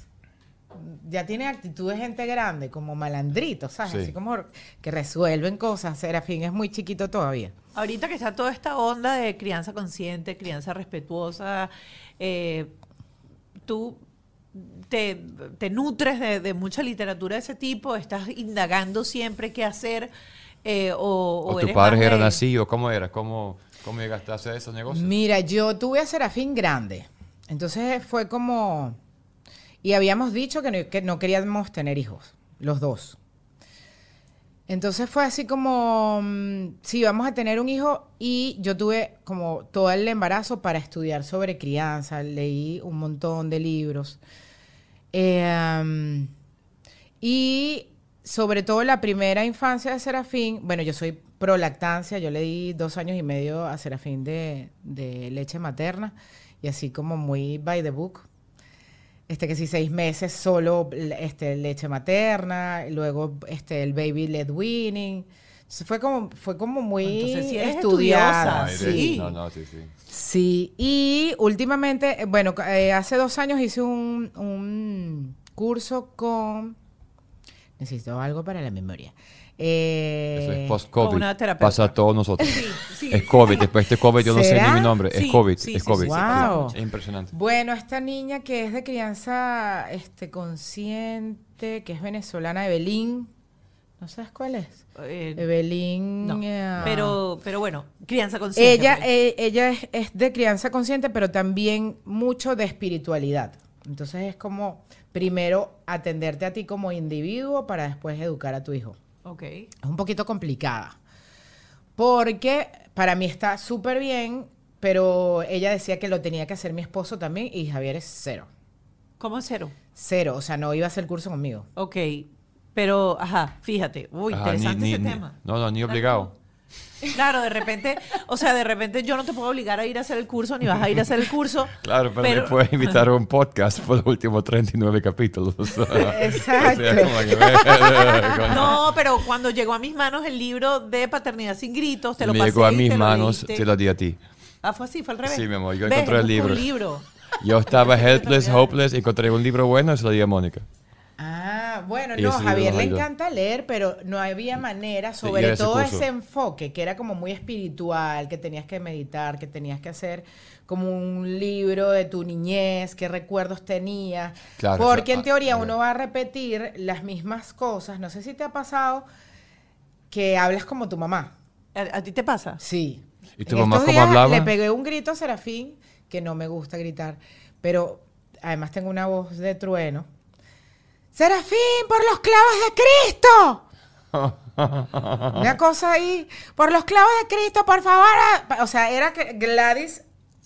ya tienen actitud de gente grande como malandritos sabes Sí. así como que resuelven cosas Serafín es muy chiquito todavía Ahorita que está toda esta onda de crianza consciente, crianza respetuosa, eh, tú te, te nutres de, de mucha literatura de ese tipo, estás indagando siempre qué hacer. eh, o, ¿O, eres tus padres eran así o cómo era? ¿Cómo, cómo llegaste a hacer esos negocios? mira yo tuve a Serafín grande entonces fue como y habíamos dicho que no, que no queríamos tener hijos los dos Entonces fue así como, mm, sí, vamos a tener un hijo y yo tuve como todo el embarazo para estudiar sobre crianza, leí un montón de libros. Um, y sobre todo la primera infancia de Serafín, bueno, yo soy pro lactancia, yo le di dos años y medio a Serafín de, de leche materna y así como muy by the book. Este que sí, seis meses solo este, leche materna, luego este, el baby led weaning. Entonces fue como, fue como muy Entonces sí eres estudiada. estudiosa, sí. No, no, sí, sí. Sí, y últimamente, eh, bueno, eh, hace dos años hice un, un curso con... Necesito algo para la memoria. Eh, Eso es post-COVID. Pasa a todos nosotros. sí, es COVID. Después de COVID yo no sé ni mi nombre. Sí, es COVID. sí, es COVID. sí, sí, Wow. Es impresionante. Bueno, esta niña que es de crianza este, consciente, que es venezolana, Evelyn. ¿No sabes cuál es? Eh, Evelyn. no. eh, pero, pero bueno, crianza consciente. Ella, eh, ella es, es de crianza consciente, pero también mucho de espiritualidad. Entonces es como primero atenderte a ti como individuo para después educar a tu hijo. Ok. Es un poquito complicada. Porque para mí está súper bien, pero ella decía que lo tenía que hacer mi esposo también y Javier es cero. ¿Cómo cero? Cero, o sea, no iba a hacer el curso conmigo. Ok. Pero, ajá, fíjate. Uy, Ajá, interesante ni- ese ni- tema. No, no, ni obligado. Claro, de repente, o sea, de repente yo no te puedo obligar a ir a hacer el curso, ni vas a ir a hacer el curso. Claro, pero, me puedes invitar a un podcast por los últimos 39 capítulos. Exacto. Me- No, pero cuando llegó a mis manos el libro de Paternidad sin gritos, te lo me pasé llegó a mis te manos, te lo di a ti. Ah, fue así, fue al revés. Sí, mi amor, yo encontré el libro. un libro. Yo estaba helpless, hopeless, encontré un libro bueno y se lo di a Mónica. Ah, bueno, Y no, Javier le encanta leer, pero no había manera, sobre todo curso. ese enfoque, que era como muy espiritual, que tenías que meditar, que tenías que hacer como un libro de tu niñez, qué recuerdos tenías. Claro, Porque o sea, en ah, teoría ok. uno va a repetir las mismas cosas. No sé si te ha pasado que hablas como tu mamá. ¿A, a ti te pasa? Sí. ¿Y tu En mamá estos cómo días hablaba? Le pegué un grito a Serafín, que no me gusta gritar, pero además tengo una voz de trueno. Serafín, por los clavos de Cristo. Una cosa ahí, por los clavos de Cristo, por favor. ah". O sea, era que Gladys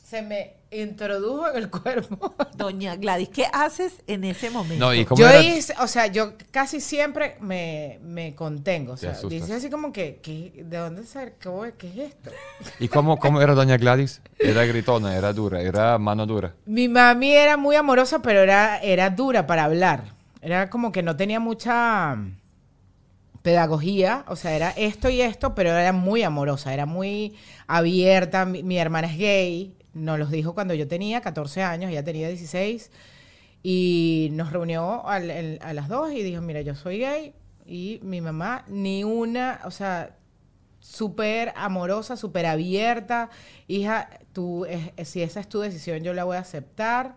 se me introdujo en el cuerpo. Doña Gladys, ¿qué haces en ese momento? No, y cómo Yo era- hice, o sea, yo casi siempre me, me contengo. O sea, así como que, que, ¿de dónde? ¿Qué es esto? ¿Y cómo, cómo era doña Gladys? Era gritona, era dura, era mano dura. Mi mami era muy amorosa, pero era, era dura para hablar. Era como que no tenía mucha pedagogía, o sea, era esto y esto, pero era muy amorosa, era muy abierta. Mi, mi hermana es gay, nos los dijo cuando yo tenía 14 años, ella tenía 16, y nos reunió a las dos y dijo, mira, yo soy gay, y mi mamá, ni una, o sea, súper amorosa, súper abierta, hija, tú, si esa es tu decisión, yo la voy a aceptar.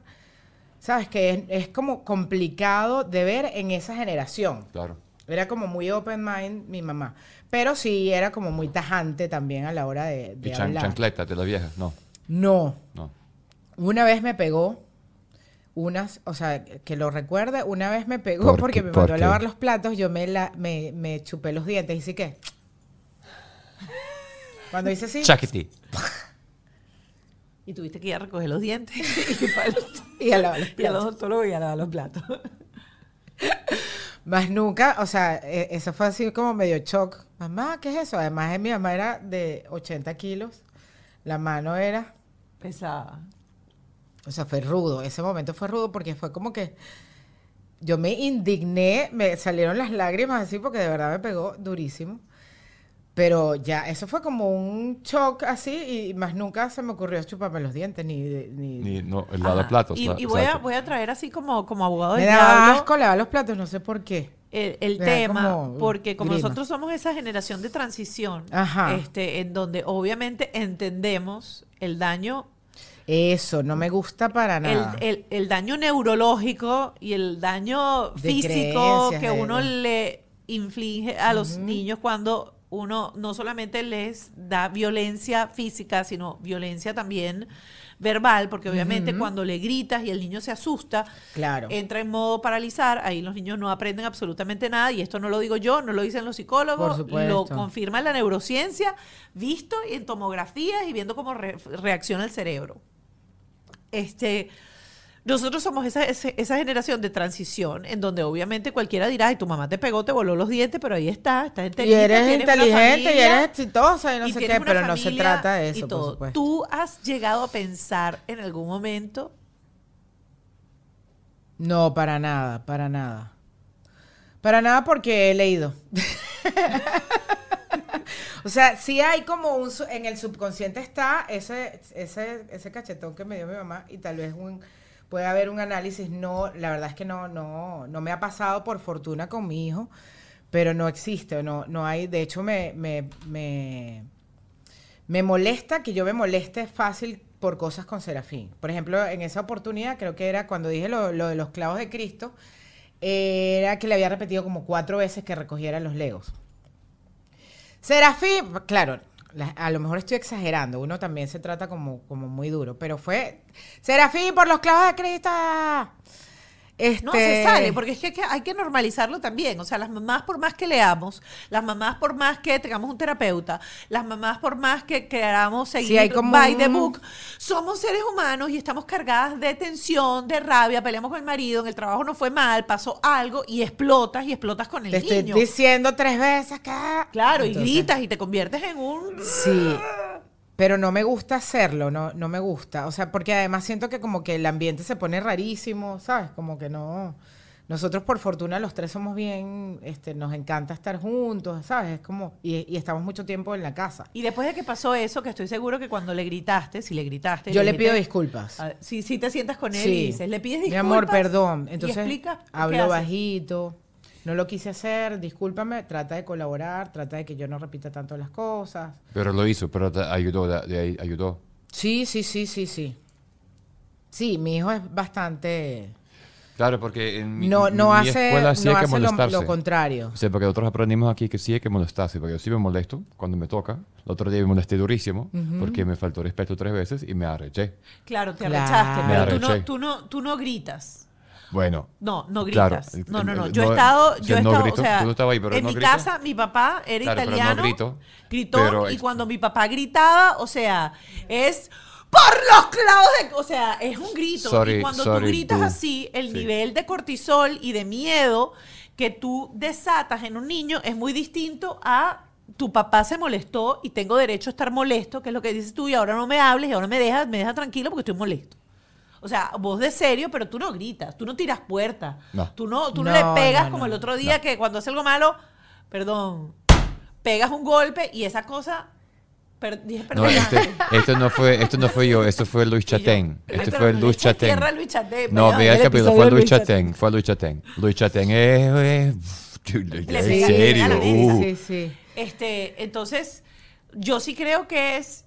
Sabes que es, es como complicado de ver en esa generación. Claro. Era como muy open mind mi mamá. Pero sí era como muy tajante también a la hora de, de Y chan- hablar. chancleta de la vieja. No, No. no. Una vez me pegó unas, o sea, que lo recuerde, una vez me pegó ¿Por porque me ¿Por mandó a lavar los platos, yo me, la, me, me chupé los dientes y sí que. Cuando hice así, Chaquetí. Y tuviste que ir a recoger los dientes y, para el- y a lavar los y platos. odontólogo y a lavar los platos. Más nunca, o sea, e- eso fue así como medio shock. Mamá, ¿qué es eso? Además, mi mamá era de 80 kilos. La mano era, Pesada. o sea, fue rudo. Ese momento fue rudo porque fue como que yo me indigné, me salieron las lágrimas así porque de verdad me pegó durísimo. Pero ya, eso fue como un shock así y más nunca se me ocurrió chuparme los dientes ni... ni, Ni, no, el Ajá. lavaplatos. Y, la- y voy, a, voy a traer así como, como abogado me del daba diablo asco lavar los platos, no sé por qué. el, el Me tema, como porque como grima. nosotros somos esa generación de transición, Ajá. este, en donde obviamente entendemos el daño, Eso, no me gusta para el, nada. el- el daño neurológico y el daño De físico que de- uno le inflige a los niños cuando uno no solamente les da violencia física, sino violencia también verbal, porque obviamente cuando le gritas y el niño se asusta, Claro. entra en modo paralizar, ahí los niños no aprenden absolutamente nada, y esto no lo digo yo, no lo dicen los psicólogos, lo confirma la neurociencia, visto en tomografías y viendo cómo re- reacciona el cerebro. Este, nosotros somos esa, esa generación de transición en donde obviamente cualquiera dirá, ay, tu mamá te pegó, te voló los dientes, pero ahí está, estás Y enterita, eres tienes una inteligente y familia, eres exitosa y no y sé qué, pero no se trata de y eso, por supuesto. ¿Tú has llegado a pensar en algún momento No, para nada, para nada. Para nada porque he leído. o sea, sí hay como un... En el subconsciente está ese, ese, ese cachetón que me dio mi mamá y tal vez un, puede haber un análisis. No, la verdad es que no, no, no me ha pasado por fortuna con mi hijo, pero no existe, no, no hay... De hecho, me... me, me me molesta que yo me moleste fácil por cosas con Serafín. Por ejemplo, en esa oportunidad, creo que era cuando dije lo, lo de los clavos de Cristo, era que le había repetido como cuatro veces que recogiera los legos. Serafín, claro, la- a lo mejor estoy exagerando, uno también se trata como, como muy duro, pero fue, Serafín, por los clavos de Cristo. Este, No se sale, porque es que hay, que normalizarlo también. O sea, las mamás, por más que leamos, las mamás, por más que tengamos un terapeuta, las mamás, por más que queramos seguir Sí, hay como by the book, somos seres humanos y estamos cargadas de tensión, de rabia, peleamos con el marido, en el trabajo no fue mal, pasó algo y explotas y explotas con el Te estoy niño. diciendo tres veces que... Claro, y gritas y te conviertes en un... Sí, pero no me gusta hacerlo, no, no me gusta. O sea, porque además siento que como que el ambiente se pone rarísimo, ¿sabes? Como que no. Nosotros, por fortuna, los tres somos bien, este, nos encanta estar juntos, ¿sabes? Es como, y, y estamos mucho tiempo en la casa. Y después de que pasó eso, que estoy seguro que cuando le gritaste, si le gritaste... Yo le pido disculpas. A ver, Si, si te sientas con él Sí. y dices, le pides Mi disculpas. amor, perdón. Entonces, explicas qué hablo bajito. No lo quise hacer, discúlpame, trata de colaborar, trata de que yo no repita tanto las cosas. Pero lo hizo, pero te ayudó, de, de ahí ayudó. Sí, sí, sí, sí, sí. Sí, mi hijo es bastante... Claro, porque en mi, no, no mi hace, escuela sí no hay que hace lo, molestarse. lo contrario. O sea, porque nosotros aprendimos aquí que sí hay que molestarse, porque yo sí me molesto cuando me toca. El otro día me molesté durísimo porque me faltó respeto tres veces y me arreché. Claro, te Claro. arrechaste, pero tú no, tú, no, tú no gritas. Bueno, No, no Claro, gritas. el- no, no, no. Yo he estado, yo he no estado, grito, o sea, tú no estabas ahí, pero en no mi grito. casa mi papá era Claro, italiano, grito, gritó y cuando mi papá gritaba, o sea, es por los clavos de, o sea, es un grito Sorry, y cuando sorry, tú gritas tú. así, el Sí. nivel de cortisol y de miedo que tú desatas en un niño es muy distinto a tu papá se molestó y tengo derecho a estar molesto, que es lo que dices tú, y ahora no me hables y ahora me dejas, me dejas tranquilo porque estoy molesto. O sea, vos de serio, pero tú no gritas, tú no tiras puertas, No. tú no, tú no, No, le pegas no, como no. el otro día que cuando hace algo malo, perdón, pegas un golpe y esa cosa, per- dije No, este, esto no fue, esto no fue yo, esto fue Luis Chatén. Este pero fue Luis eches Chatén. tierra a Luis Chatén, No, vea el el capítulo, fue Luis Luis Chatén, fue Luis Chatén. Luis Chatén es... Le En serio. uh. Sí, sí. Este, entonces, yo sí creo que es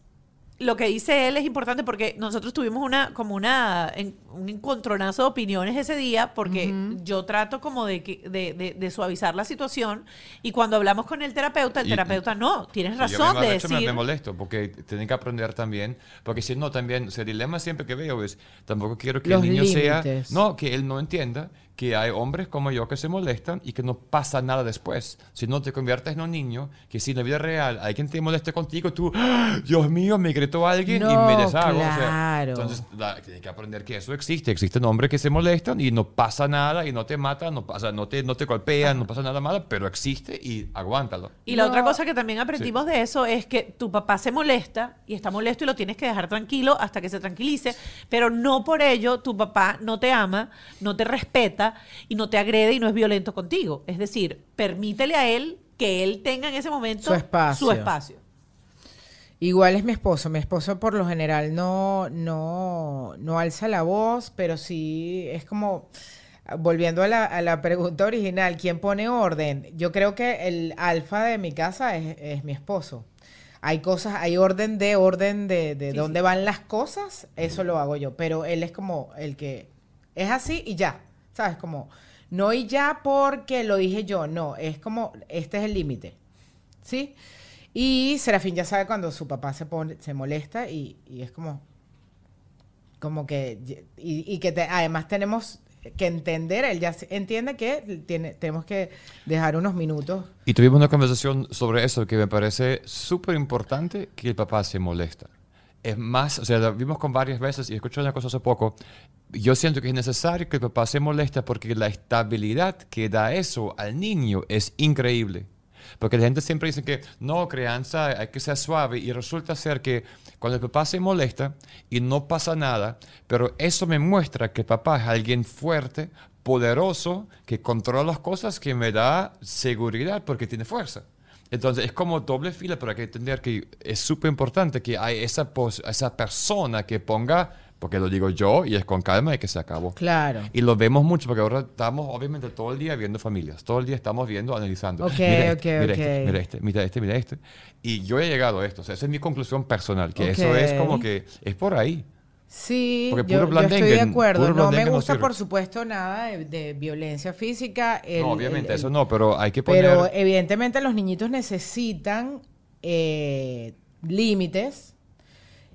lo que dice él es importante porque nosotros tuvimos una como una en- un encontronazo de opiniones ese día porque yo trato como de, de, de- de suavizar la situación y cuando hablamos con el terapeuta, el Y- terapeuta no, tienes razón yo de me, de hecho, me- decir me molesto porque tienen que aprender también, porque si no también, o sea, el dilema siempre que veo es, tampoco quiero que Los el niño sea, límites. no, que él no entienda que hay hombres como yo que se molestan y que no pasa nada después. Si no te conviertes en un niño, que si en la vida real hay quien te moleste contigo, tú, ¡Ah! Dios mío, me gritó alguien y No, me deshago. O sea, claro. entonces, la- tienes que aprender que eso existe. Existen hombres que se molestan y no pasa nada y no te matan, no pasa, no te, no te golpean, no pasa nada malo, pero existe y aguántalo. Y la No. otra cosa que también aprendimos de eso es que tu papá se molesta y está molesto y lo tienes que dejar tranquilo hasta que se tranquilice, pero no por ello tu papá no te ama, no te respeta y no te agrede y no es violento contigo. Es decir, permítele a él que él tenga en ese momento Su espacio. su espacio. Igual es mi esposo. Mi esposo por lo general no, no, no alza la voz, pero sí es como, volviendo a la, a la pregunta original, ¿quién pone orden? Yo creo que el alfa de mi casa es, es mi esposo. Hay cosas, hay orden de orden de, de Sí, dónde sí. van las cosas, eso lo hago yo, pero él es como el que es así y ya, ¿sabes? Como, no y ya porque lo dije yo, no, es como, este es el límite. ¿sí? Y Serafín ya sabe cuando su papá se pone, se molesta y, y es como, como que, y, que te- además tenemos que entender, él ya entiende que tiene, tenemos que dejar unos minutos. Y tuvimos una conversación sobre eso que me parece súper importante que el papá se molesta. Es más, o sea, lo vimos con varias veces y escuché una cosa hace poco. Yo siento que es necesario que el papá se moleste porque la estabilidad que da eso al niño es increíble. Porque la gente siempre dice que no, crianza, hay que ser suave. Y resulta ser que cuando el papá se molesta y no pasa nada, pero eso me muestra que el papá es alguien fuerte, poderoso, que controla las cosas, que me da seguridad porque tiene fuerza. Entonces es como doble fila, pero hay que entender que es súper importante que hay esa, pos- esa persona que ponga, porque lo digo yo y es con calma y que se acabó. Claro. Y lo vemos mucho porque ahora estamos obviamente todo el día viendo familias, todo el día estamos viendo, analizando. Ok, mira ok, este, mira ok. este, mira este, mira este, mira este. Y yo he llegado a esto, o sea, esa es mi conclusión personal, que eso es Ok. como que es por ahí. Sí, Porque yo, estoy de acuerdo. No me no gusta, por supuesto, nada de, de violencia física. el- no, obviamente, el- el- eso no, pero hay que poner... Pero evidentemente los niñitos necesitan eh, límites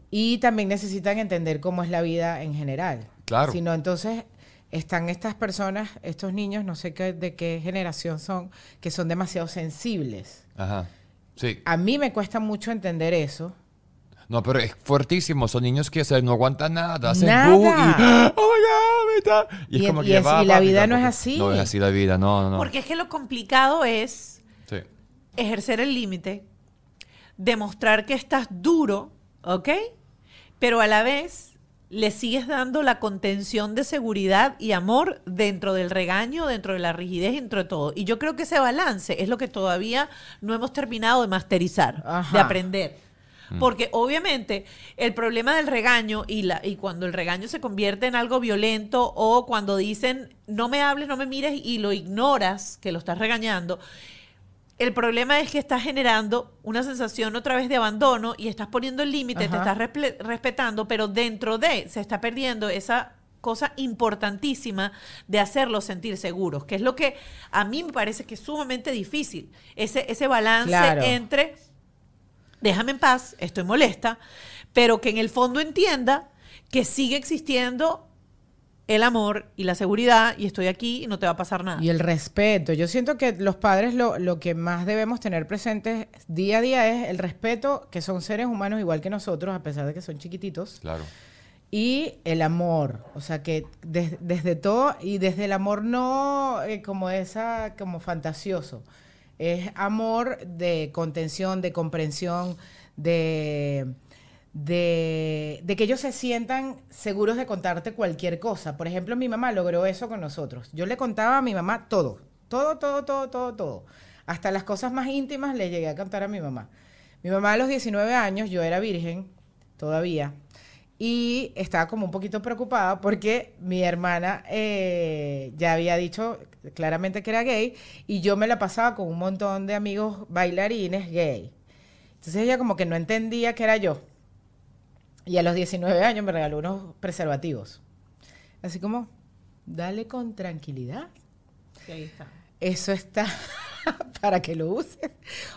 y también necesitan entender cómo es la vida en general. Claro. Si no, entonces están estas personas, estos niños, no sé qué, de qué generación son, que son demasiado sensibles. Ajá. Sí. A mí me cuesta mucho entender eso. No, pero es fuertísimo. Son niños que o sea, no aguantan nada. Hacen Nada. bu y, ¡Oh, my God! me está-". Y, es como que y es- va, y la va, vida no es así. No es así la vida, no, no, no. Porque es que lo complicado es Sí. ejercer el límite, demostrar que estás duro, ¿ok? Pero a la vez le sigues dando la contención de seguridad y amor dentro del regaño, dentro de la rigidez, dentro de todo. Y yo creo que ese balance es lo que todavía no hemos terminado de masterizar, Ajá. de aprender. Porque obviamente el problema del regaño y, la, y cuando el regaño se convierte en algo violento o cuando dicen no me hables, no me mires y lo ignoras, que lo estás regañando, el problema es que estás generando una sensación otra vez de abandono y estás poniendo el límite, te estás respe- respetando, pero dentro de se está perdiendo esa cosa importantísima de hacerlos sentir seguros, que es lo que a mí me parece que es sumamente difícil, ese, ese balance Claro. entre déjame en paz, estoy molesta, pero que en el fondo entienda que sigue existiendo el amor y la seguridad y estoy aquí y no te va a pasar nada. Y el respeto. Yo siento que los padres lo, lo que más debemos tener presentes día a día es el respeto, que son seres humanos igual que nosotros, a pesar de que son chiquititos. Claro. Y el amor, o sea que des- desde todo, y desde el amor no eh, como esa, como fantasioso, es amor de contención, de comprensión, de, de, de que ellos se sientan seguros de contarte cualquier cosa. Por ejemplo, mi mamá logró eso con nosotros. Yo le contaba a mi mamá todo, todo, todo, todo, todo, todo. Hasta las cosas más íntimas le llegué a cantar a mi mamá. Mi mamá a los 19 años, yo era virgen todavía, y estaba como un poquito preocupada porque mi hermana eh, ya había dicho claramente que era gay y yo me la pasaba con un montón de amigos bailarines gay. Entonces ella como que no entendía que era yo. Y a los 19 años me regaló unos preservativos. Así como, dale con tranquilidad. Sí, ahí está. Eso está para que lo uses.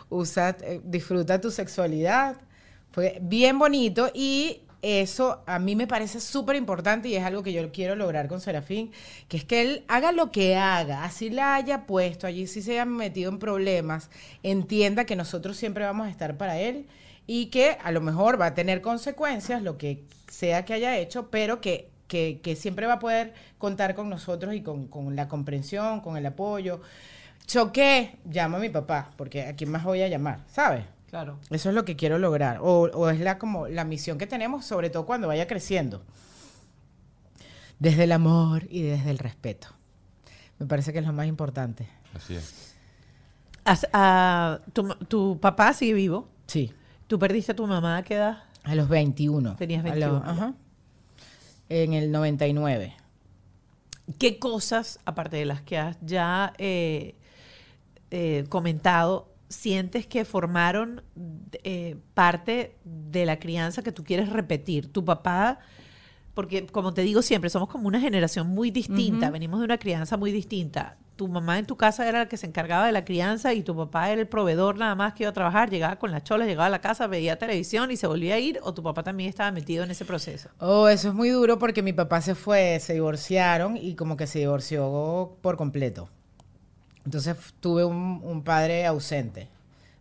Usa, eh, disfruta tu sexualidad. Fue bien bonito y eso a mí me parece súper importante y es algo que yo quiero lograr con Serafín, que es que él haga lo que haga, así la haya puesto, allí sí se haya metido en problemas, entienda que nosotros siempre vamos a estar para él y que a lo mejor va a tener consecuencias, lo que sea que haya hecho, pero que, que, siempre va a poder contar con nosotros y con, con la comprensión, con el apoyo. Choqué, llamo a mi papá, porque a quién más voy a llamar, ¿sabes? Claro. Eso es lo que quiero lograr. O, o es la como la misión que tenemos, sobre todo cuando vaya creciendo. Desde el amor y desde el respeto. Me parece que es lo más importante. Así es. As- ah, tu, tu papá sigue vivo. Sí. ¿Tú perdiste a tu mamá a qué edad? A los 21. Tenías A 21, los- ajá. En el 99. ¿Qué cosas, aparte de las que has ya eh, eh, comentado, sientes que formaron eh, parte de la crianza que tú quieres repetir? Tu papá, porque como te digo siempre, somos como una generación muy distinta, venimos de una crianza muy distinta. Tu mamá en tu casa era la que se encargaba de la crianza y tu papá era el proveedor nada más que iba a trabajar, llegaba con las cholas, llegaba a la casa, veía televisión y se volvía a ir, o tu papá también estaba metido en ese proceso. Oh, eso es muy duro porque mi papá se fue, se divorciaron y como que se divorció por completo. Entonces tuve un, un padre ausente.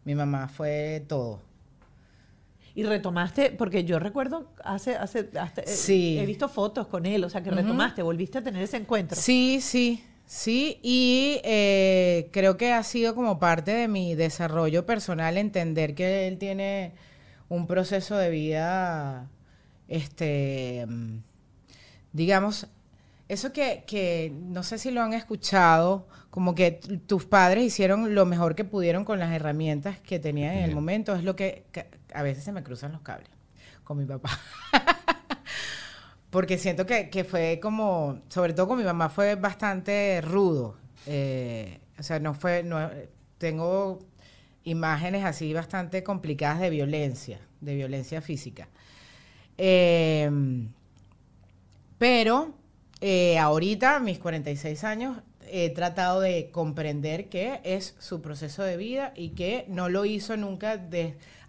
Mi mamá fue todo. Y retomaste, porque yo recuerdo hace, hace, hasta, eh, Sí. he visto fotos con él, o sea que retomaste, volviste a tener ese encuentro. Sí, sí, sí. Y eh, creo que ha sido como parte de mi desarrollo personal entender que él tiene un proceso de vida, este, mm, digamos, eso que, que no sé si lo han escuchado, como que tus padres hicieron lo mejor que pudieron con las herramientas que tenían en el momento, es lo que, que a veces se me cruzan los cables con mi papá. Porque siento que, que fue como, sobre todo con mi mamá, fue bastante rudo. Eh, o sea, no fue, no, tengo imágenes así bastante complicadas de violencia, de violencia física. Eh, pero eh, ahorita, mis 46 años, he tratado de comprender que es su proceso de vida y que no lo hizo nunca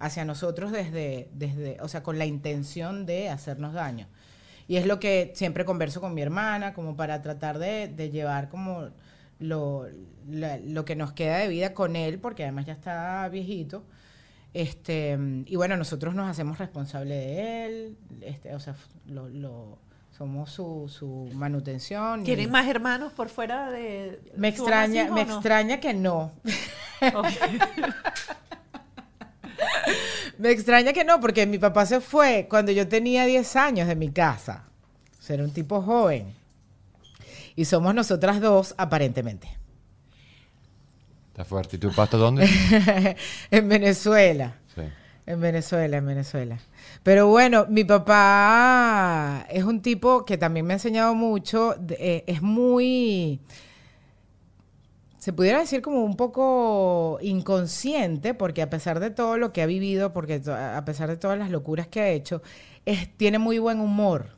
hacia nosotros desde, desde, o sea, con la intención de hacernos daño. Y es lo que siempre converso con mi hermana, como para tratar de, llevar como lo, lo que nos queda de vida con él, porque además ya está viejito. Este, y bueno, nosotros nos hacemos responsables de él, este, o sea, lo- somos su, su manutención. y- ¿Tienen más hermanos por fuera de... Me ¿Tú aún así extraña, me no? extraña que no. Me extraña que no, porque mi papá se fue cuando yo tenía 10 años de mi casa. O sea, era un tipo joven. Y somos nosotras dos, aparentemente. Está fuerte. ¿Y tu pasta dónde? en Venezuela. En Venezuela, en Venezuela. Pero bueno, mi papá es un tipo que también me ha enseñado mucho. eh, es muy, se pudiera decir como un poco inconsciente, porque a pesar de todo lo que ha vivido, porque a pesar de todas las locuras que ha hecho, tiene muy buen humor.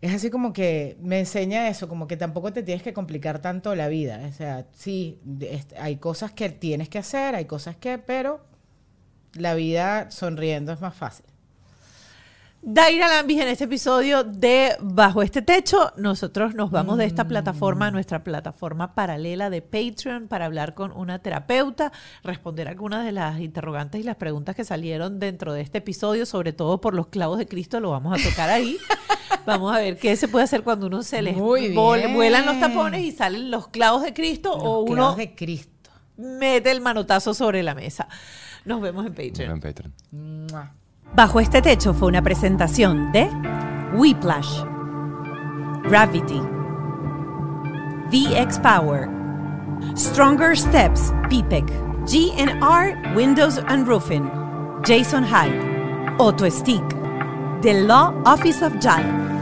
Es así como que me enseña eso, como que tampoco te tienes que complicar tanto la vida. O sea, sí, hay cosas que tienes que hacer, hay cosas que, pero la vida sonriendo es más fácil. Daira Lambis en este episodio de Bajo este Techo. Nosotros nos vamos de esta plataforma a nuestra plataforma paralela de Patreon para hablar con una terapeuta, responder algunas de las interrogantes y las preguntas que salieron dentro de este episodio, sobre todo por los clavos de Cristo, lo vamos a tocar ahí. Vamos a ver qué se puede hacer cuando uno se les vuelan los tapones y salen los clavos de Cristo o uno de Cristo. mete el manotazo sobre la mesa. Nos vemos en Nos vemos Patreon. en Patreon. Mua. Bajo este techo fue una presentación de Whiplash, Gravity, VX Power, Stronger Steps, PPEC, GNR Windows and Roofing, Jason Hyde, Auto Stick, The Law Office of Giant.